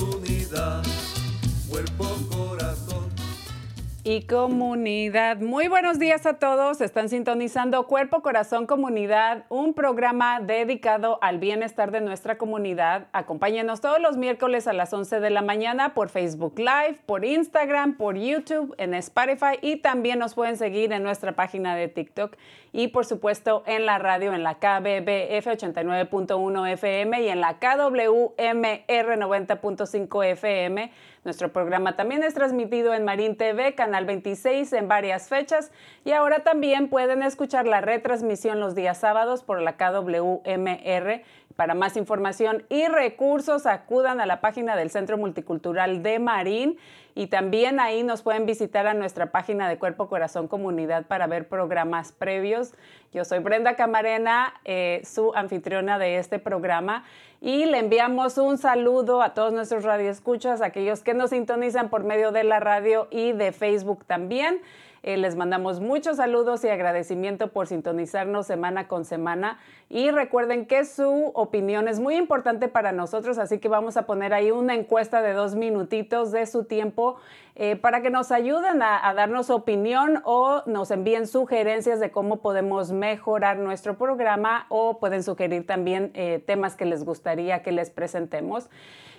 y y comunidad. Muy buenos días a todos. Están sintonizando Cuerpo, Corazón, Comunidad, un programa dedicado al bienestar de nuestra comunidad. Acompáñenos todos los miércoles a las 11 de la mañana por Facebook Live, por Instagram, por YouTube, en Spotify y también nos pueden seguir en nuestra página de TikTok y por supuesto en la radio en la KBBF 89.1 FM y en la KWMR 90.5 FM. Nuestro programa también es transmitido en Marín TV, Canal 26, en varias fechas. Y ahora también pueden escuchar la retransmisión los días sábados por la KWMR. Para más información y recursos, acudan a la página del Centro Multicultural de Marín. Y también ahí nos pueden visitar a nuestra página de Cuerpo Corazón Comunidad para ver programas previos. Yo soy Brenda Camarena, eh, su anfitriona de este programa. Y le enviamos un saludo a todos nuestros radioescuchas, aquellos que nos sintonizan por medio de la radio y de Facebook también. Eh, les mandamos muchos saludos y agradecimiento por sintonizarnos semana con semana. Y recuerden que su opinión es muy importante para nosotros, así que vamos a poner ahí una encuesta de dos minutitos de su tiempo eh, para que nos ayuden a, darnos opinión o nos envíen sugerencias de cómo podemos mejorar nuestro programa o pueden sugerir también eh, temas que les gustaría que les presentemos.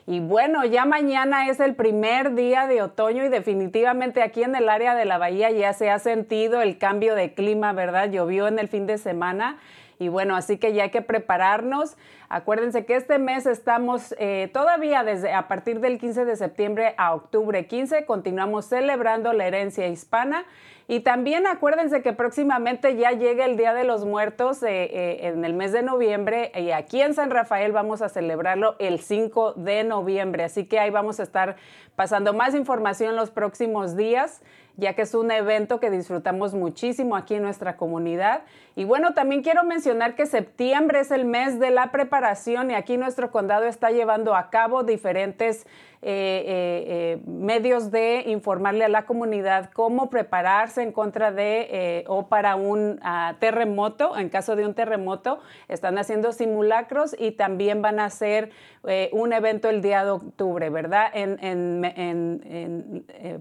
Y bueno, ya mañana es el primer día de otoño y definitivamente aquí en el área de la bahía ya se ha sentido el cambio de clima, ¿verdad? Llovió en el fin de semana. Y bueno, así que ya hay que prepararnos. Acuérdense que este mes estamos eh, todavía desde a partir del 15 de septiembre a octubre 15, continuamos celebrando la herencia hispana. Y también acuérdense que próximamente ya llega el Día de los Muertos eh, eh, en el mes de noviembre y aquí en San Rafael vamos a celebrarlo el 5 de noviembre. Así que ahí vamos a estar pasando más información los próximos días ya que es un evento que disfrutamos muchísimo aquí en nuestra comunidad. Y bueno, también quiero mencionar que septiembre es el mes de la preparación y aquí nuestro condado está llevando a cabo diferentes eh, eh, eh, medios de informarle a la comunidad cómo prepararse en contra de o para un uh, terremoto, en caso de un terremoto. Están haciendo simulacros y también van a hacer un evento el día de octubre, ¿verdad?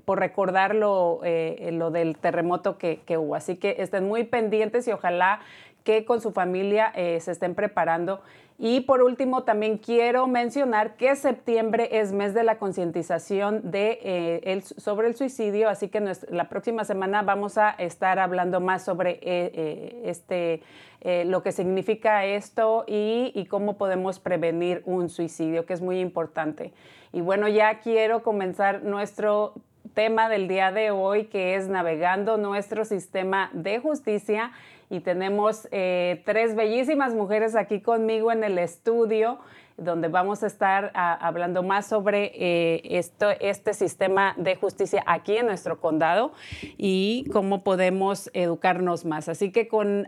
Por recordar lo, del terremoto que, hubo. Así que estén muy pendientes y ojalá que con su familia se estén preparando y por último, también quiero mencionar que septiembre es mes de la concientización eh, sobre el suicidio, así que la próxima semana vamos a estar hablando más sobre eh, eh, este, lo que significa esto y, y cómo podemos prevenir un suicidio, que es muy importante. Y bueno, ya quiero comenzar nuestro tema del día de hoy, que es navegando nuestro sistema de justicia y tenemos eh, tres bellísimas mujeres aquí conmigo en el estudio donde vamos a estar hablando más sobre eh, esto, este sistema de justicia aquí en nuestro condado y cómo podemos educarnos más. Así que con,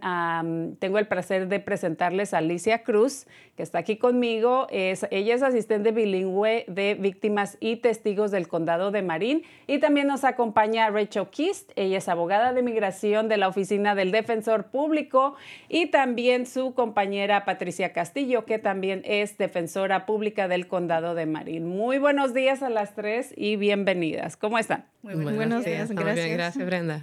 tengo el placer de presentarles a Alicia Cruz, que está aquí conmigo. Es, ella es asistente bilingüe de víctimas y testigos del condado de Marín y también nos acompaña Rachel Kist. Ella es abogada de migración de la Oficina del Defensor Público y también su compañera Patricia Castillo, que también es defensora defensora pública del condado de Marín. Muy buenos días a las tres y bienvenidas. ¿Cómo están? Muy buenos, días, gracias. gracias Brenda.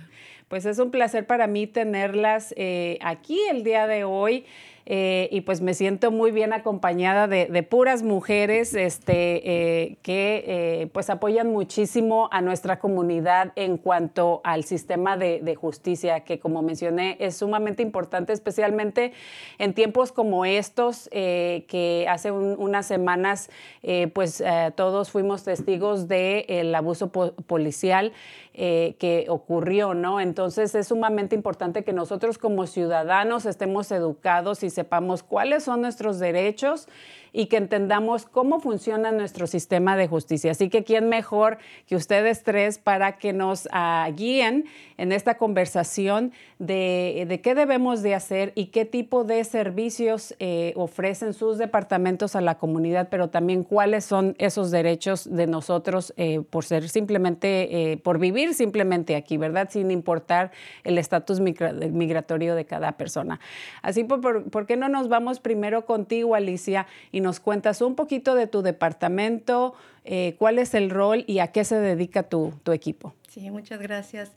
Pues es un placer para mí tenerlas eh, aquí el día de hoy. Eh, y pues me siento muy bien acompañada de, puras mujeres este, eh, que eh, pues apoyan muchísimo a nuestra comunidad en cuanto al sistema de, justicia, que como mencioné es sumamente importante, especialmente en tiempos como estos, que hace unas semanas pues todos fuimos testigos del abuso policial que ocurrió, ¿no? Entonces es sumamente importante que nosotros como ciudadanos estemos educados y sepamos cuáles son nuestros derechos y que entendamos cómo funciona nuestro sistema de justicia. Así que, ¿quién mejor que ustedes tres para que nos ah, guíen en esta conversación de, qué debemos de hacer y qué tipo de servicios eh, ofrecen sus departamentos a la comunidad, pero también cuáles son esos derechos de nosotros eh, por ser simplemente, eh, por vivir simplemente aquí, ¿verdad? Sin importar el estatus migratorio de cada persona. Así, por, ¿por qué no nos vamos primero contigo, Alicia? Nos cuentas un poquito de tu departamento, eh, cuál es el rol y a qué se dedica tu, equipo. Sí, muchas gracias.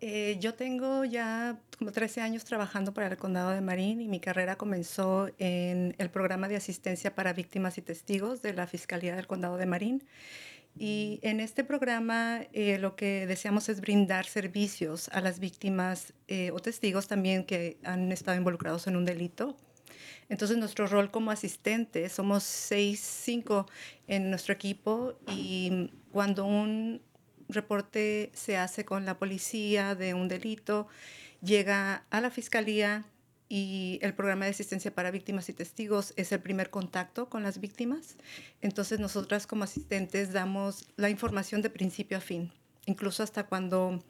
Eh, yo tengo ya como 13 años trabajando para el Condado de Marín y mi carrera comenzó en el programa de asistencia para víctimas y testigos de la Fiscalía del Condado de Marín. Y en este programa eh, lo que deseamos es brindar servicios a las víctimas o testigos también que han estado involucrados en un delito entonces, nuestro rol como asistente, somos seis, cinco en nuestro equipo y cuando un reporte se hace con la policía de un delito, llega a la fiscalía y el programa de asistencia para víctimas y testigos es el primer contacto con las víctimas. Entonces, nosotras como asistentes damos la información de principio a fin, incluso hasta cuando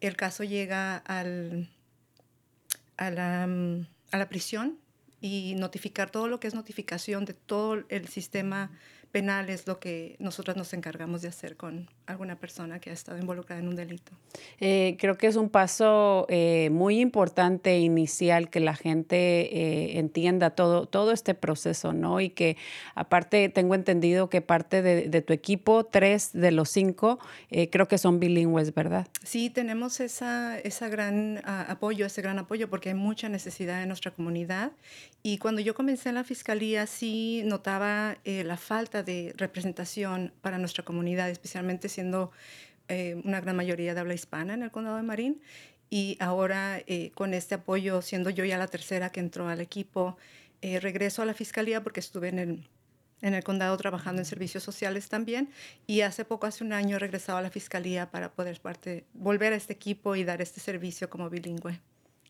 el caso llega al, a, la, a la prisión y notificar todo lo que es notificación de todo el sistema penal es lo que nosotros nos encargamos de hacer con alguna persona que ha estado involucrada en un delito. Eh, creo que es un paso eh, muy importante inicial que la gente eh, entienda todo, todo este proceso, ¿no? Y que aparte tengo entendido que parte de, tu equipo, tres de los cinco, creo que son bilingües, ¿verdad? Sí, tenemos esa, esa gran ah, apoyo, ese gran apoyo porque hay mucha necesidad en nuestra comunidad. Y cuando yo comencé en la fiscalía sí notaba la falta de representación para nuestra comunidad, especialmente si siendo eh, una gran mayoría de habla hispana en el condado de Marín. Y ahora eh, con este apoyo, siendo yo ya la tercera que entró al equipo, eh, regreso a la fiscalía porque estuve en el, en el condado trabajando en servicios sociales también. Y hace poco, hace un año, he a la fiscalía para poder parte, volver a este equipo y dar este servicio como bilingüe.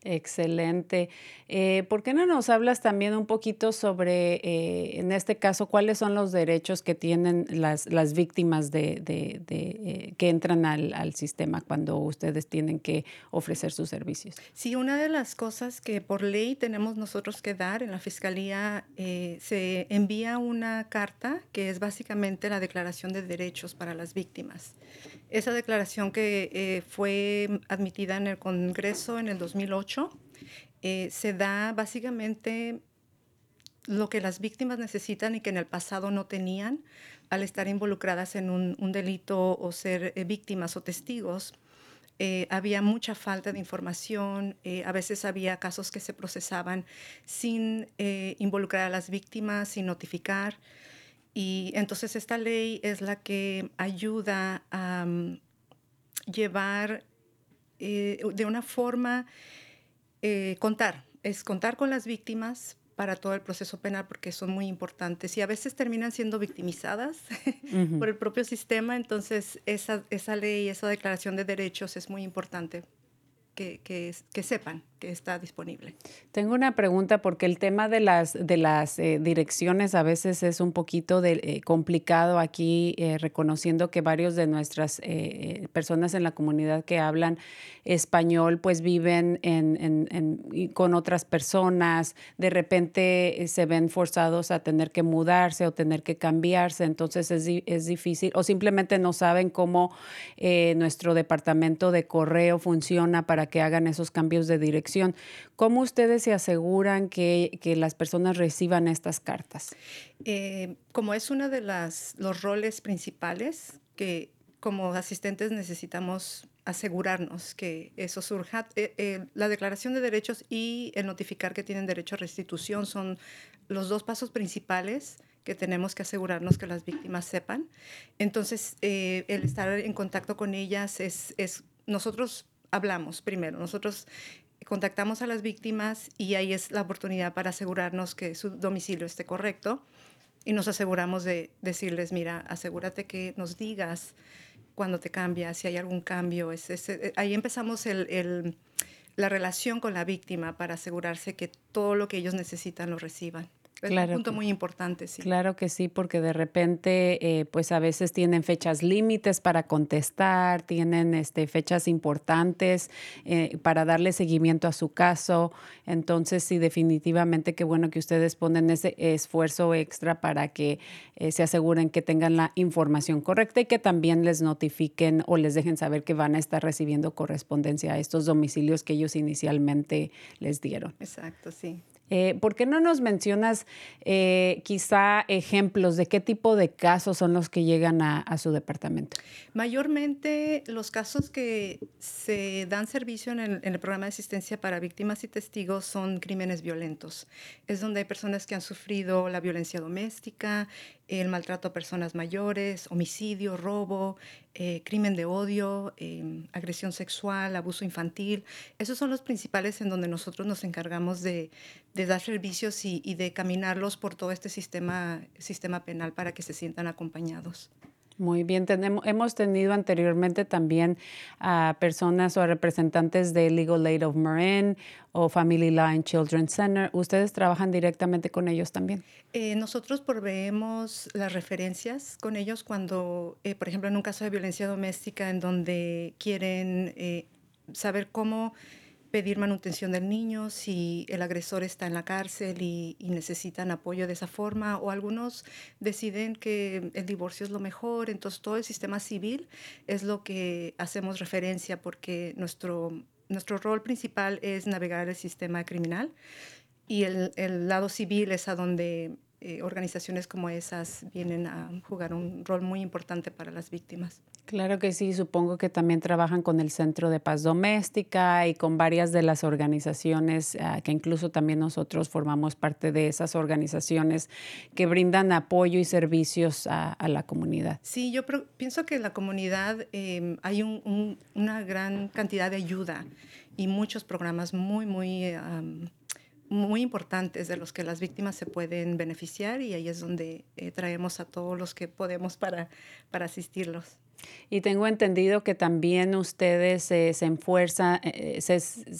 Excelente. Eh, ¿Por qué no nos hablas también un poquito sobre, eh, en este caso, cuáles son los derechos que tienen las, las víctimas de, de, eh, que entran al, al, sistema cuando ustedes tienen que ofrecer sus servicios? Sí, una de las cosas que por ley tenemos nosotros que dar en la Fiscalía, se envía una carta que es básicamente la Declaración de Derechos para las Víctimas. Esa declaración que eh, fue admitida en el Congreso en el 2008 eh, se da básicamente lo que las víctimas necesitan y que en el pasado no tenían al estar involucradas en un, delito o ser eh, víctimas o testigos. había mucha falta de información, a veces había casos que se procesaban sin involucrar a las víctimas, sin notificar. Y entonces esta ley es la que ayuda a mm, llevar eh, de una forma, eh, contar, es contar con las víctimas para todo el proceso penal porque son muy importantes y a veces terminan siendo victimizadas por el propio sistema, entonces esa, esa ley, esa declaración de derechos es muy importante que, que, que sepan. Que está disponible. Tengo una pregunta porque el tema de las, de las eh, direcciones a veces es un poquito eh, complicado aquí, eh, reconociendo que varios de nuestras personas en la comunidad que hablan español pues viven en, en, con otras personas, de repente se ven forzados a tener que mudarse o tener que cambiarse, entonces es, es difícil o simplemente no saben cómo nuestro departamento de correo funciona para que hagan esos cambios de dirección ¿Cómo ustedes se aseguran que, las personas reciban estas cartas? Eh, como es uno de las, los roles principales que como asistentes necesitamos asegurarnos que eso surja. Eh, eh, la declaración de derechos y el notificar que tienen derecho a restitución son los dos pasos principales que tenemos que asegurarnos que las víctimas sepan. Entonces, el estar en contacto con ellas es, es, nosotros hablamos primero, nosotros contactamos a las víctimas y ahí es la oportunidad para asegurarnos que su domicilio esté correcto y nos aseguramos de decirles, mira, asegúrate que nos digas cuando te cambias, si hay algún cambio. Eh, ahí empezamos la relación con la víctima para asegurarse que todo lo que ellos necesitan lo reciban. Es un punto muy importante, sí. Claro que sí, porque de repente, eh, pues a veces tienen fechas límites para contestar, tienen este, fechas importantes eh, para darle seguimiento a su caso. Entonces, sí, definitivamente qué bueno que ustedes ponen ese esfuerzo extra para que eh, se aseguren que tengan la información correcta y que también les notifiquen o les dejen saber que van a estar recibiendo correspondencia a estos domicilios que ellos inicialmente les dieron. Exacto, sí. Eh, ¿Por qué no nos mencionas eh, quizá ejemplos de qué tipo de casos son los que llegan a, su departamento? Mayormente los casos que se dan servicio en el, programa de asistencia para víctimas y testigos son crímenes violentos. Es donde hay personas que han sufrido la violencia doméstica, el maltrato a personas mayores, homicidio, robo, eh, crimen de odio, em, agresión sexual, abuso infantil. Esos son los principales en donde nosotros nos encargamos de, dar servicios y, y, de caminarlos por todo este sistema, sistema penal para que se sientan acompañados. Muy bien, tenemos, hemos tenido anteriormente también a personas o a representantes de Legal Aid of Marin o Family Line Children's Center. ¿Ustedes trabajan directamente con ellos también? Eh, nosotros proveemos las referencias con ellos cuando, eh, por ejemplo, en un caso de violencia doméstica en donde quieren eh, saber cómo pedir manutención del niño si el agresor está en la cárcel y, necesitan apoyo de esa forma, o algunos deciden que el divorcio es lo mejor, entonces todo el sistema civil es lo que hacemos referencia porque nuestro, nuestro rol principal es navegar el sistema criminal y el, el lado civil es a donde eh, organizaciones como esas vienen a jugar un rol muy importante para las víctimas. Claro que sí, supongo que también trabajan con el Centro de Paz Doméstica y con varias de las organizaciones ah, que incluso también nosotros formamos parte de esas organizaciones que brindan apoyo y servicios a, la comunidad. Sí, yo pienso que en la comunidad em, hay una gran cantidad de ayuda y muchos programas muy, muy muy importantes de los que las víctimas se pueden beneficiar y ahí es donde eh, traemos a todos los que podemos para, para asistirlos. Y tengo entendido que también ustedes se, esfuerzan, eh, se,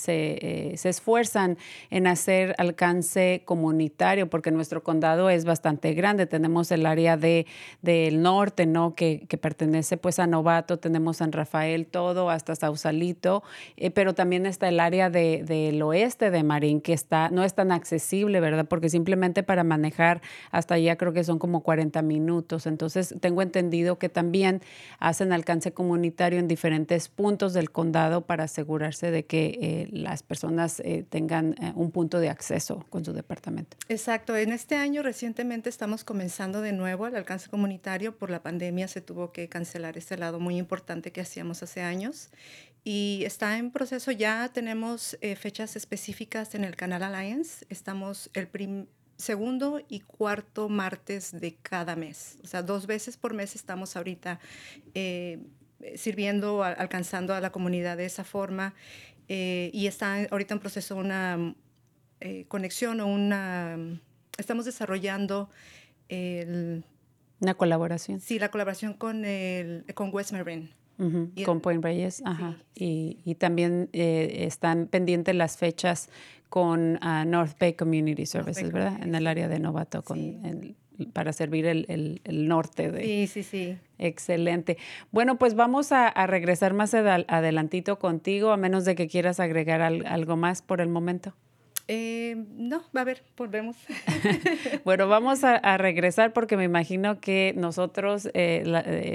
eh, se, esfuerzan en hacer alcance comunitario, porque nuestro condado es bastante grande. Tenemos el área de, del norte, ¿no? Que, que, pertenece pues a Novato, tenemos San Rafael, todo, hasta Sausalito, eh, pero también está el área de, del oeste de Marín, que está, no es tan accesible, ¿verdad? Porque simplemente para manejar hasta allá creo que son como 40 minutos. Entonces, tengo entendido que también hacen alcance comunitario en diferentes puntos del condado para asegurarse de que eh, las personas eh, tengan eh, un punto de acceso con su departamento. Exacto. En este año recientemente estamos comenzando de nuevo el alcance comunitario. Por la pandemia se tuvo que cancelar este lado muy importante que hacíamos hace años y está en proceso. Ya tenemos fechas específicas en el Canal Alliance. Estamos el primer segundo y cuarto martes de cada mes. O sea, dos veces por mes estamos ahorita eh, sirviendo, alcanzando a la comunidad de esa forma. Eh, y está ahorita en proceso una eh, conexión o una... Estamos desarrollando el... Una colaboración. Sí, la colaboración con, el, con West Marine con Point Reyes, ajá. Y, y, también están pendientes las fechas con uh, North Bay Community Services, ¿verdad? En el área de Novato, con el, para servir el, el, norte de... Sí, sí, sí. Excelente. Bueno, pues vamos a, a regresar más adelantito contigo, a menos de que quieras agregar algo más por el momento. Eh, no, a ver, volvemos. bueno, vamos a, a, regresar porque me imagino que nosotros, eh,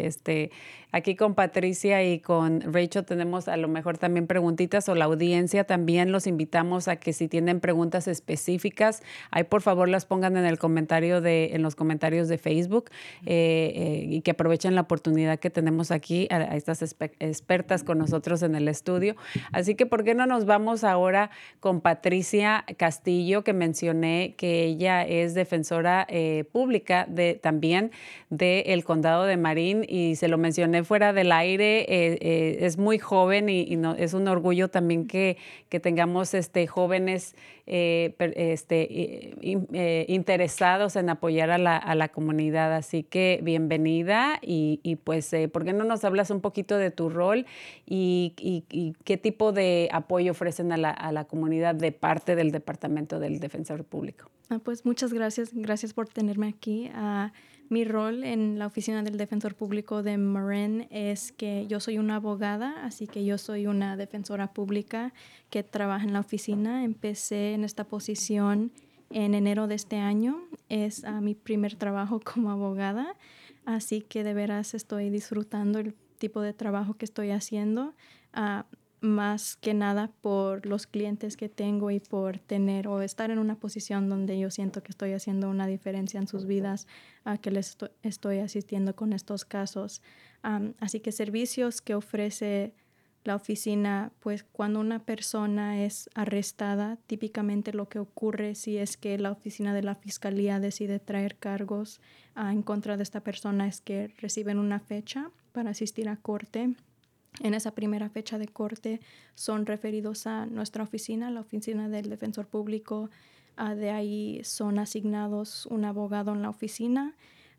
este, Aquí con Patricia y con Rachel tenemos a lo mejor también preguntitas o la audiencia también. Los invitamos a que si tienen preguntas específicas, ahí por favor las pongan en el comentario de, en los comentarios de Facebook eh, eh, y que aprovechen la oportunidad que tenemos aquí a, estas expertas con nosotros en el estudio. Así que, ¿por qué no nos vamos ahora con Patricia Castillo, que mencioné que ella es defensora eh, pública de, también del condado de Marín y se lo mencioné fuera del aire, eh, eh, es muy joven y, no, es un orgullo también que, que tengamos este, jóvenes eh, este, interesados en apoyar a la, a la, comunidad. Así que bienvenida y, y pues, ¿por qué no nos hablas un poquito de tu rol y, y qué tipo de apoyo ofrecen a la, a la, comunidad de parte del Departamento del Defensor Público? Ah, pues muchas gracias, gracias por tenerme aquí. Uh, mi rol en la oficina del defensor público de Marin es que yo soy una abogada, así que yo soy una defensora pública que trabaja en la oficina. Empecé en esta posición en enero de este año. Es uh, mi primer trabajo como abogada, así que de veras estoy disfrutando el tipo de trabajo que estoy haciendo. Uh, más que nada por los clientes que tengo y por tener o estar en una posición donde yo siento que estoy haciendo una diferencia en sus vidas, a que les estoy asistiendo con estos casos. así que servicios que ofrece la oficina, pues cuando una persona es arrestada, típicamente lo que ocurre si es que la oficina de la fiscalía decide traer cargos en contra de esta persona es que reciben una fecha para asistir a corte en esa primera fecha de corte son referidos a nuestra oficina, la oficina del defensor público. Ah, de ahí son asignados un abogado en la oficina.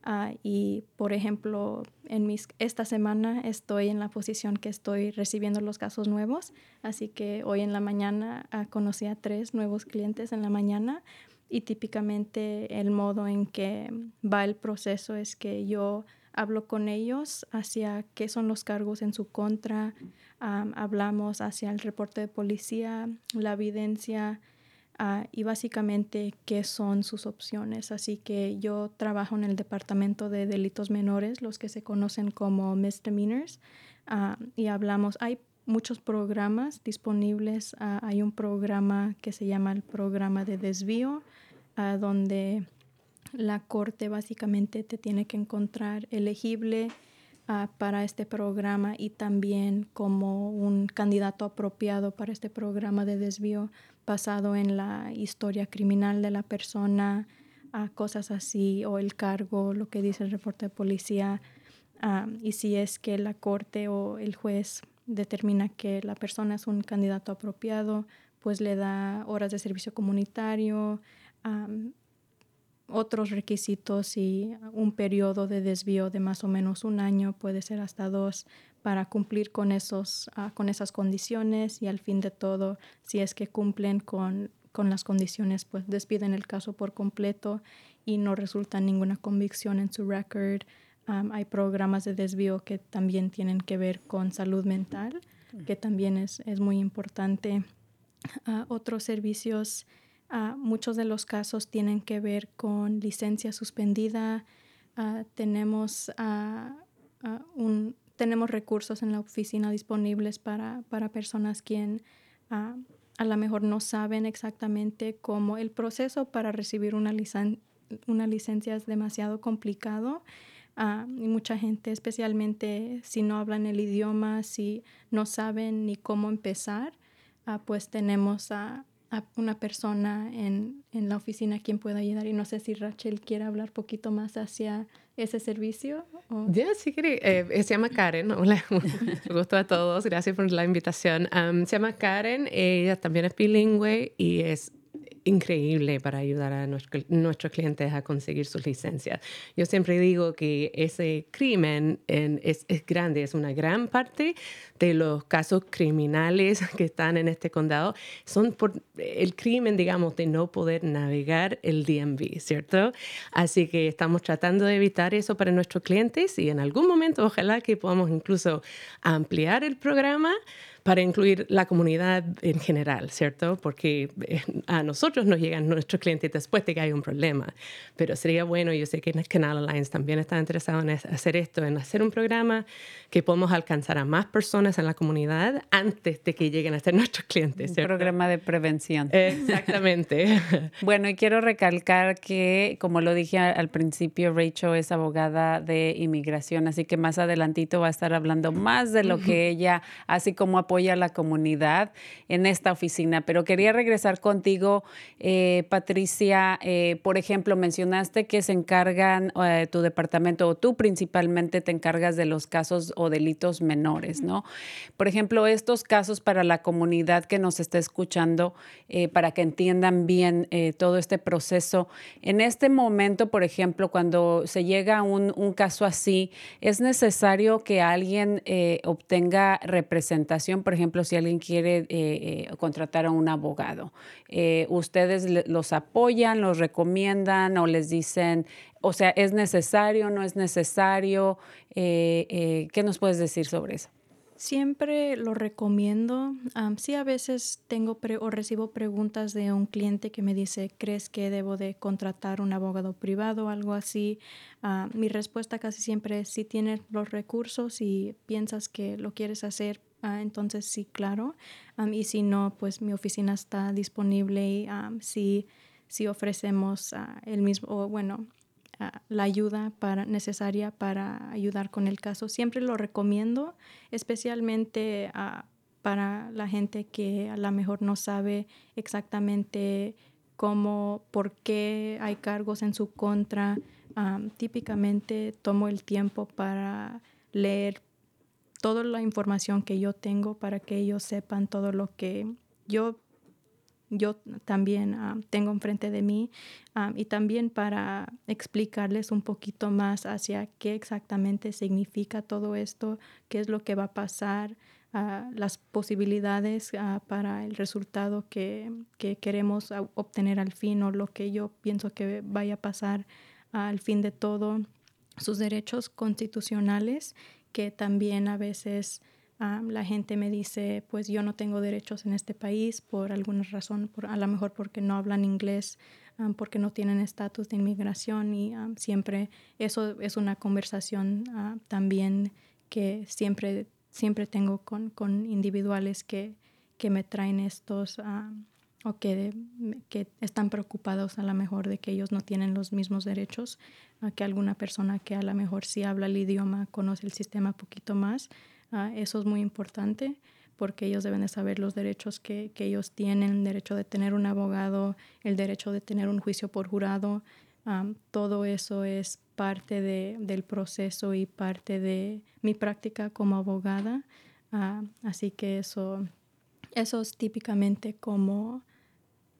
Ah, y, por ejemplo, en mis, esta semana estoy en la posición que estoy recibiendo los casos nuevos. Así que hoy en la mañana uh, conocí a tres nuevos clientes en la mañana. Y típicamente el modo en que va el proceso es que yo hablo con ellos hacia qué son los cargos en su contra, hablamos hacia el reporte de policía, la evidencia uh, y básicamente qué son sus opciones. Así que yo trabajo en el departamento de delitos menores, los que se conocen como misdemeanors, uh, y hablamos, hay muchos programas disponibles. Uh, hay un programa que se llama el programa de desvío, donde la corte básicamente te tiene que encontrar elegible uh, para este programa y también como un candidato apropiado para este programa de desvío basado en la historia criminal de la persona, uh, cosas así, o el cargo, lo que dice el reporte de policía. Uh, y si es que la corte o el juez determina que la persona es un candidato apropiado, pues le da horas de servicio comunitario, otros requisitos y un periodo de desvío de más o menos un año, puede ser hasta dos, para cumplir con, esos, uh, con esas condiciones y al fin de todo, si es que cumplen con, con las condiciones, pues despiden el caso por completo y no resulta ninguna convicción en su record. Um, hay programas de desvío que también tienen que ver con salud mental, que también es, es muy importante. Uh, otros servicios Uh, muchos de los casos tienen que ver con licencia suspendida. Uh, tenemos, uh, un, tenemos recursos en la oficina disponibles para, para personas quien a lo mejor no saben exactamente cómo el proceso para recibir una, licen una licencia es demasiado complicado. y mucha gente, especialmente si no hablan el idioma, si no saben ni cómo empezar, pues tenemos a una persona en, en, la oficina quien pueda ayudar. Y no sé si Rachel quiere hablar poquito más hacia ese servicio. Ya, sí, eh, se llama Karen. Hola, gusto a todos. Gracias por la invitación. se llama Karen. Ella también es bilingüe y es increíble para ayudar a nuestros clientes a conseguir sus licencias. Yo siempre digo que ese crimen es, es, grande, es una gran parte de los casos criminales que están en este condado, son por el crimen, digamos, de no poder navegar el DMV, ¿cierto? Así que estamos tratando de evitar eso para nuestros clientes y en algún momento ojalá que podamos incluso ampliar el programa para incluir la comunidad en general, ¿cierto? Porque eh, a nosotros nos llegan nuestros clientes después de que hay un problema. Pero sería bueno, yo sé que Canal Alliance también está interesado en hacer esto, en hacer un programa que podamos alcanzar a más personas en la comunidad antes de que lleguen a ser nuestros clientes. ¿cierto? Un programa de prevención. Exactamente. bueno, y quiero recalcar que, como lo dije al principio, Rachel es abogada de inmigración, así que más adelantito va a estar hablando más de lo que ella, así como apoya a la comunidad en esta oficina. Pero quería regresar contigo, eh, Patricia. Eh, por ejemplo, mencionaste que se encargan eh, tu departamento o tú principalmente te encargas de los casos o delitos menores, ¿no? Por ejemplo, estos casos para la comunidad que nos está escuchando, para que entiendan bien todo este proceso. En este momento, por ejemplo, cuando se llega a un, un caso así, es necesario que alguien obtenga representación por ejemplo, si alguien quiere eh, eh, contratar a un abogado, eh, ¿ustedes los apoyan, los recomiendan o les dicen, o sea, es necesario, no es necesario? ¿Qué nos puedes decir sobre eso? Siempre lo recomiendo. sí, a veces tengo o recibo preguntas de un cliente que me dice, ¿crees que debo de contratar un abogado privado o algo así? Ah, mi respuesta casi siempre es, si tienes los recursos y piensas que lo quieres hacer, Ah, entonces sí, claro. y si no, pues mi oficina está disponible y si, ofrecemos ah, el mismo, bueno, ah, la ayuda para, necesaria para ayudar con el caso. Siempre lo recomiendo, especialmente para la gente que a lo mejor no sabe exactamente cómo, por qué hay cargos en su contra. típicamente tomo el tiempo para leer toda la información que yo tengo para que ellos sepan todo lo que yo, yo también ah, tengo enfrente de mí ah, y también para explicarles un poquito más hacia qué exactamente significa todo esto, qué es lo que va a pasar, ah, las posibilidades para el resultado que, que, queremos obtener al fin o lo que yo pienso que vaya a pasar al fin de todo, sus derechos constitucionales que también a veces la gente me dice, pues yo no tengo derechos en este país por alguna razón, por, a lo mejor porque no hablan inglés, porque no tienen estatus de inmigración y siempre eso es una conversación también que siempre, siempre tengo con, con individuales que, que me traen estos o que, que, están preocupados a lo mejor de que ellos no tienen los mismos derechos que alguna persona que a lo mejor sí habla el idioma, conoce el sistema un poquito más. Ah, eso es muy importante porque ellos deben de saber los derechos que, que, ellos tienen, el derecho de tener un abogado, el derecho de tener un juicio por jurado. todo eso es parte de, del proceso y parte de mi práctica como abogada. Ah, así que eso, eso es típicamente como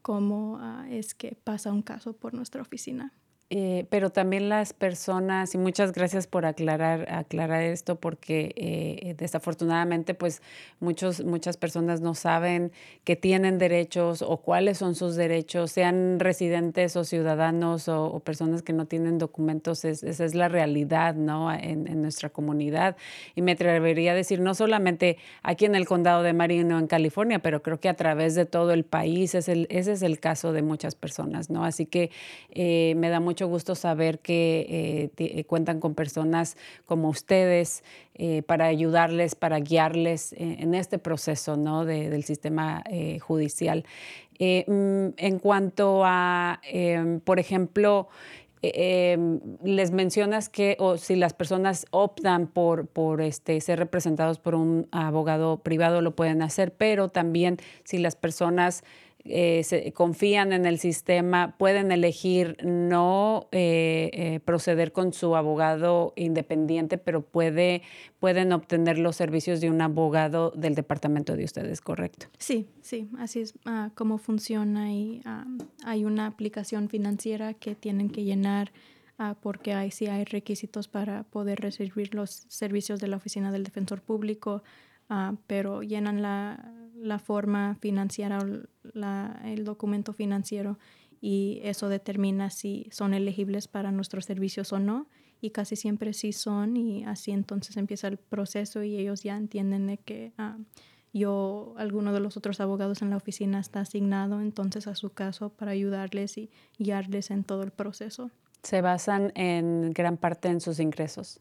cómo ah, es que pasa un caso por nuestra oficina. Eh, pero también las personas, y muchas gracias por aclarar, aclarar esto, porque eh, desafortunadamente pues muchos, muchas personas no saben que tienen derechos o cuáles son sus derechos, sean residentes o ciudadanos o, personas que no tienen documentos, esa es la realidad ¿no? En, nuestra comunidad. Y me atrevería a decir, no solamente aquí en el condado de Marin o en California, pero creo que a través de todo el país es el, ese es el caso de muchas personas, ¿no? Así que eh, me da mucho mucho gusto saber que eh, eh, cuentan con personas como ustedes eh, para ayudarles, para guiarles en este proceso ¿no? del sistema judicial. Mm, en cuanto a, em, por ejemplo, em, les mencionas que o si las personas optan por, por este, ser representados por un abogado privado lo pueden hacer, pero también si las personas eh, se, confían en el sistema, pueden elegir no eh, eh, proceder con su abogado independiente, pero puede, pueden obtener los servicios de un abogado del departamento de ustedes, ¿correcto? Sí, sí, así es ah, como funciona y ah, hay una aplicación financiera que tienen que llenar ah, porque hay, sí hay requisitos para poder recibir los servicios de la Oficina del Defensor Público, pero llenan la la forma financiera o la, el documento financiero y eso determina si son elegibles para nuestros servicios o no y casi siempre sí son y así entonces empieza el proceso y ellos ya entienden de que ah, yo, alguno de los otros abogados en la oficina está asignado entonces a su caso para ayudarles y guiarles en todo el proceso. Se basan en gran parte en sus ingresos.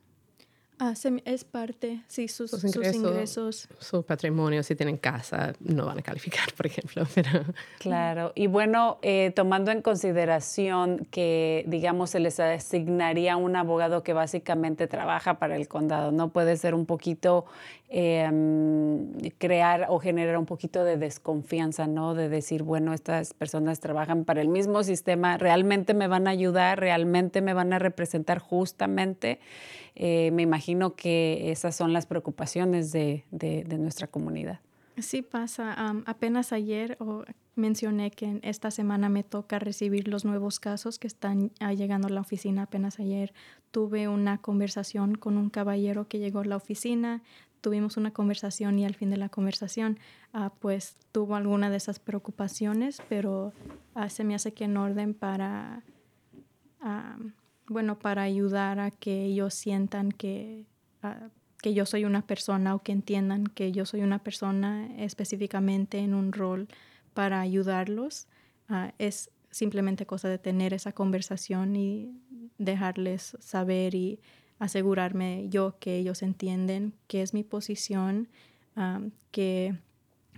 Ah, es parte, sí, sus, ingresos, Su patrimonio, si tienen casa, no van a calificar, por ejemplo. Pero... Claro, y bueno, eh, tomando en consideración que, digamos, se les asignaría un abogado que básicamente trabaja para el condado, ¿no? Puede ser un poquito em, crear o generar un poquito de desconfianza, ¿no? De decir, bueno, estas personas trabajan para el mismo sistema, realmente me van a ayudar, realmente me van a representar justamente. Eh, me imagino que esas son las preocupaciones de, nuestra comunidad. Sí pasa. apenas ayer mencioné que esta semana me toca recibir los nuevos casos que están ah, llegando a la oficina. Apenas ayer tuve una conversación con un caballero que llegó a la oficina. Tuvimos una conversación y al fin de la conversación, ah, pues tuvo alguna de esas preocupaciones, pero ah, se me hace que en orden para bueno, para ayudar a que ellos sientan que, ah, que yo soy una persona o que entiendan que yo soy una persona específicamente en un rol para ayudarlos. Ah, es simplemente cosa de tener esa conversación y dejarles saber y asegurarme yo que ellos entienden qué es mi posición, ah, que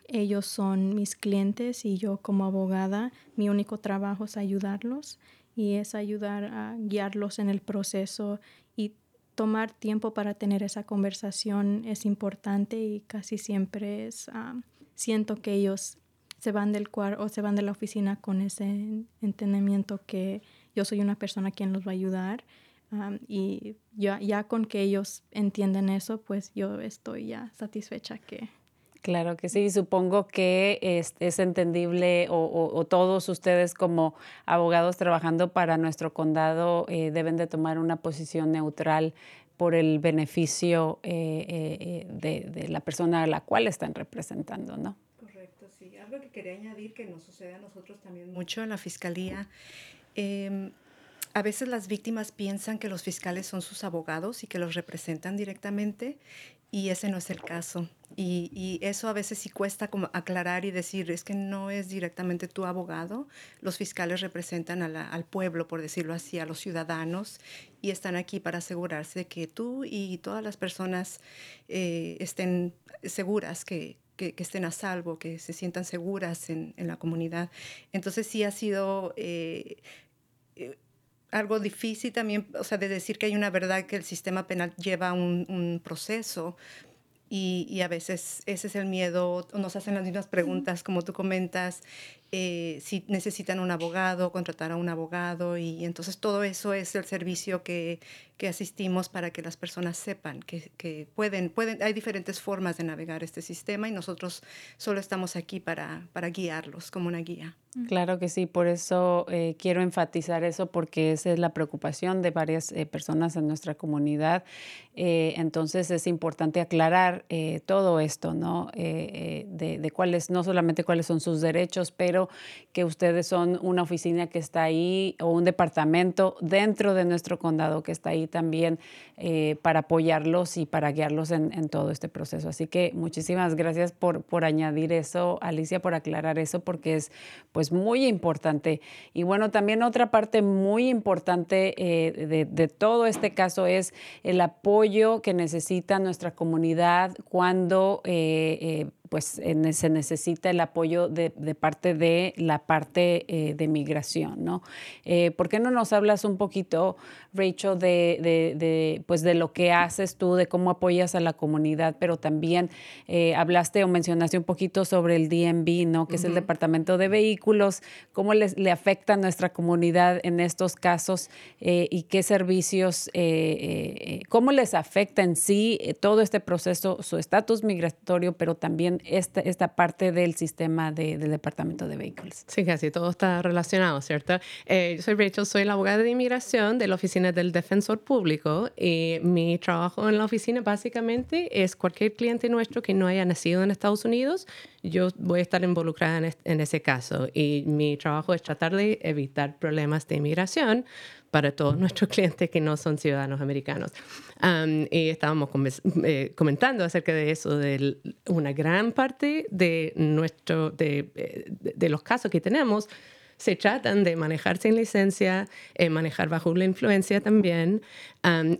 ellos son mis clientes y yo como abogada, mi único trabajo es ayudarlos y es ayudar a guiarlos en el proceso y tomar tiempo para tener esa conversación es importante y casi siempre es, ah, siento que ellos se van del cuarto o se van de la oficina con ese entendimiento que yo soy una persona quien los va a ayudar ah, y ya, ya con que ellos entienden eso, pues yo estoy ya satisfecha que, Claro que sí, supongo que es, es entendible o, todos ustedes como abogados trabajando para nuestro condado eh, deben de tomar una posición neutral por el beneficio eh, eh, de, de, la persona a la cual están representando, ¿no? Correcto, sí. Algo que quería añadir que nos sucede a nosotros también mucho en la fiscalía. Em, a veces las víctimas piensan que los fiscales son sus abogados y que los representan directamente y ese no es el caso. Y, eso a veces sí cuesta como aclarar y decir, es que no es directamente tu abogado. Los fiscales representan al pueblo, por decirlo así, a los ciudadanos, y están aquí para asegurarse que tú y todas las personas eh, estén seguras, que, que, estén a salvo, que se sientan seguras en, en la comunidad. Entonces sí ha sido... Eh, eh, algo difícil también, o sea, de decir que hay una verdad que el sistema penal lleva un, proceso, y, y, a veces ese es el miedo, nos hacen las mismas preguntas como tú comentas, eh, si necesitan un abogado, contratar a un abogado y entonces todo eso es el servicio que, que asistimos para que las personas sepan que, que, pueden, pueden, hay diferentes formas de navegar este sistema y nosotros solo estamos aquí para, para guiarlos como una guía. Claro que sí, por eso eh, quiero enfatizar eso porque esa es la preocupación de varias eh, personas en nuestra comunidad. entonces es importante aclarar todo esto, ¿no? de, de cuáles, no solamente cuáles son sus derechos, pero que ustedes son una oficina que está ahí o un departamento dentro de nuestro condado que está ahí también eh, para apoyarlos y para guiarlos en, todo este proceso. Así que muchísimas gracias por, por añadir eso, Alicia, por aclarar eso, porque es pues muy importante. Y bueno, también otra parte muy importante eh, de, todo este caso es el apoyo que necesita nuestra comunidad cuando eh, pues se necesita el apoyo de, parte de la parte eh, de migración, ¿no? Eh, ¿Por qué no nos hablas un poquito, Rachel, de, pues de lo que haces tú, de cómo apoyas a la comunidad, pero también eh, hablaste o mencionaste un poquito sobre el DMV, ¿no? Que es el Departamento de Vehículos, cómo les, le afecta a nuestra comunidad en estos casos y qué servicios, cómo les afecta en sí todo este proceso, su estatus migratorio, pero también esta, esta parte del sistema del Departamento de Vehículos. Sí, casi todo está relacionado, ¿cierto? Eh, yo soy Rachel, soy la abogada de inmigración de la Oficina del Defensor Público y mi trabajo en la oficina básicamente es cualquier cliente nuestro que no haya nacido en Estados Unidos, yo voy a estar involucrada en, en ese caso y mi trabajo es tratar de evitar problemas de inmigración para todos nuestros clientes que no son ciudadanos americanos. y estábamos eh, comentando acerca de eso, de una gran parte de, nuestro, de, eh, de los casos que tenemos se tratan de manejar sin licencia, eh, manejar bajo la influencia también.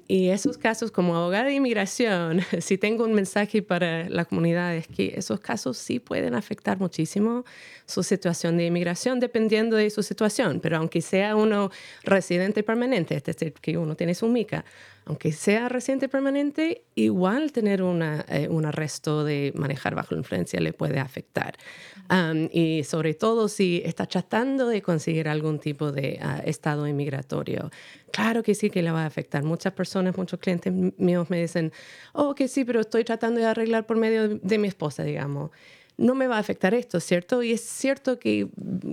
y esos casos, como abogada de inmigración, si tengo un mensaje para la comunidad es que esos casos sí pueden afectar muchísimo su situación de inmigración dependiendo de su situación. Pero aunque sea uno residente permanente, es decir, que uno tiene su mica, aunque sea reciente permanente, igual tener eh, un arresto de manejar bajo la influencia le puede afectar. Y sobre todo si está tratando de conseguir algún tipo de ah, estado inmigratorio. Claro que sí que le va a afectar. Muchas personas, muchos clientes míos me dicen, oh, que sí, pero estoy tratando de arreglar por medio de mi esposa, digamos no me va a afectar esto, ¿cierto? Y es cierto que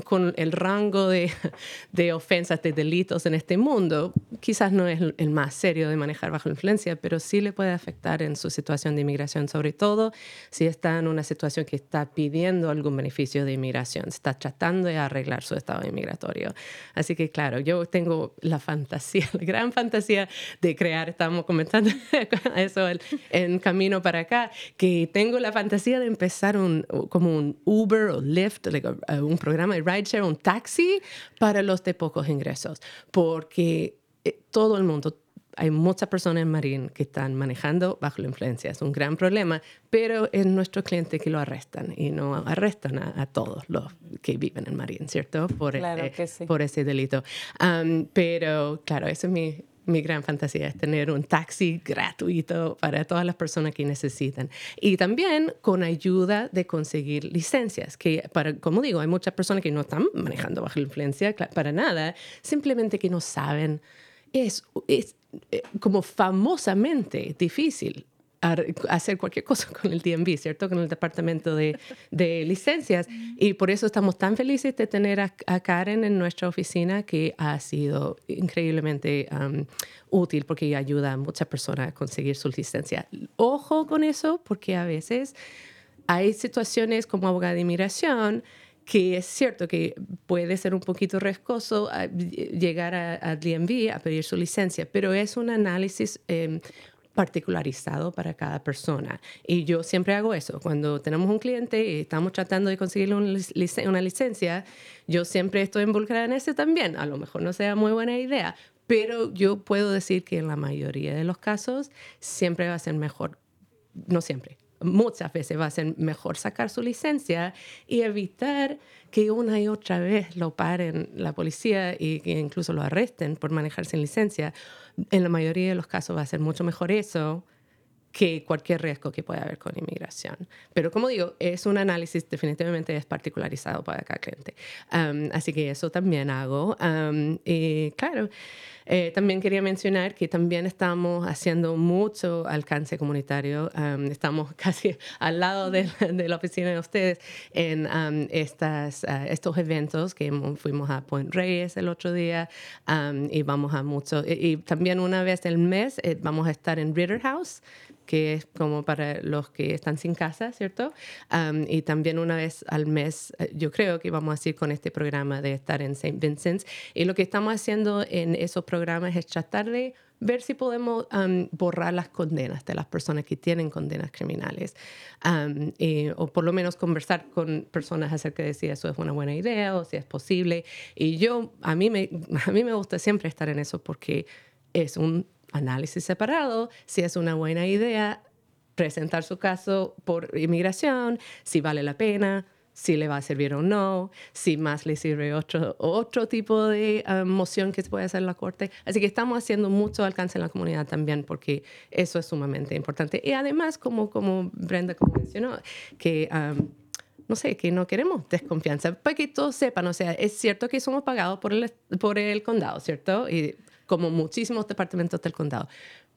con el rango de, de ofensas, de delitos en este mundo, quizás no es el más serio de manejar bajo influencia, pero sí le puede afectar en su situación de inmigración, sobre todo si está en una situación que está pidiendo algún beneficio de inmigración, está tratando de arreglar su estado inmigratorio. Así que, claro, yo tengo la fantasía, la gran fantasía de crear, estamos comentando eso en camino para acá, que tengo la fantasía de empezar un como un Uber o Lyft, un programa de rideshare, un taxi para los de pocos ingresos, porque eh, todo el mundo, hay muchas personas en Marín que están manejando bajo la influencia. Es un gran problema, pero es nuestro cliente que lo arrestan y no arrestan a, todos los que viven en Marín, ¿cierto? Por, claro eh, sí. por ese delito. pero claro, ese es mi, mi gran fantasía es tener un taxi gratuito para todas las personas que necesitan. Y también con ayuda de conseguir licencias, que para, como digo, hay muchas personas que no están manejando bajo influencia para nada, simplemente que no saben. Es, es eh, como famosamente difícil hacer cualquier cosa con el DMV, ¿cierto? Con el departamento de, licencias. Y por eso estamos tan felices de tener a, Karen en nuestra oficina, que ha sido increíblemente útil porque ayuda a muchas personas a conseguir su licencia. Ojo con eso, porque a veces hay situaciones como abogada de inmigración que es cierto que puede ser un poquito riesgoso ah, llegar al DMV a pedir su licencia, pero es un análisis eh, particularizado para cada persona. Y yo siempre hago eso. Cuando tenemos un cliente y estamos tratando de conseguirle una licencia, yo siempre estoy involucrada en eso también. A lo mejor no sea muy buena idea, pero yo puedo decir que en la mayoría de los casos siempre va a ser mejor. No siempre, muchas veces va a ser mejor sacar su licencia y evitar que una y otra vez lo paren la policía y que incluso lo arresten por manejar sin licencia. En la mayoría de los casos va a ser mucho mejor eso que cualquier riesgo que pueda haber con inmigración. Pero como digo, es un análisis definitivamente es particularizado para cada cliente. así que eso también hago. y claro, eh, también quería mencionar que también estamos haciendo mucho alcance comunitario. estamos casi al lado de, la oficina de ustedes en estas, ah, estos eventos que fuimos a Point Reyes el otro día y vamos a mucho. Y, también una vez al mes eh, vamos a estar en Ritter House que es como para los que están sin casa, ¿cierto? y también una vez al mes, eh, yo creo que vamos a ir con este programa de estar en St. Vincent's. Y lo que estamos haciendo en esos programas es tratar de ver si podemos borrar las condenas de las personas que tienen condenas criminales o por lo menos conversar con personas acerca de si eso es una buena idea o si es posible. Y yo, a mí me, a mí me gusta siempre estar en eso porque es un análisis separado, si es una buena idea presentar su caso por inmigración, si vale la pena, si le va a servir o no, si más le sirve otro, otro tipo de um, moción que se puede hacer en la Corte. Así que estamos haciendo mucho alcance en la comunidad también porque eso es sumamente importante. Y además, como, como Brenda como mencionó, que... Um, no sé, que no queremos desconfianza, para que todos sepan, o sea, es cierto que somos pagados por el, por el condado, ¿cierto? Y como muchísimos departamentos del condado,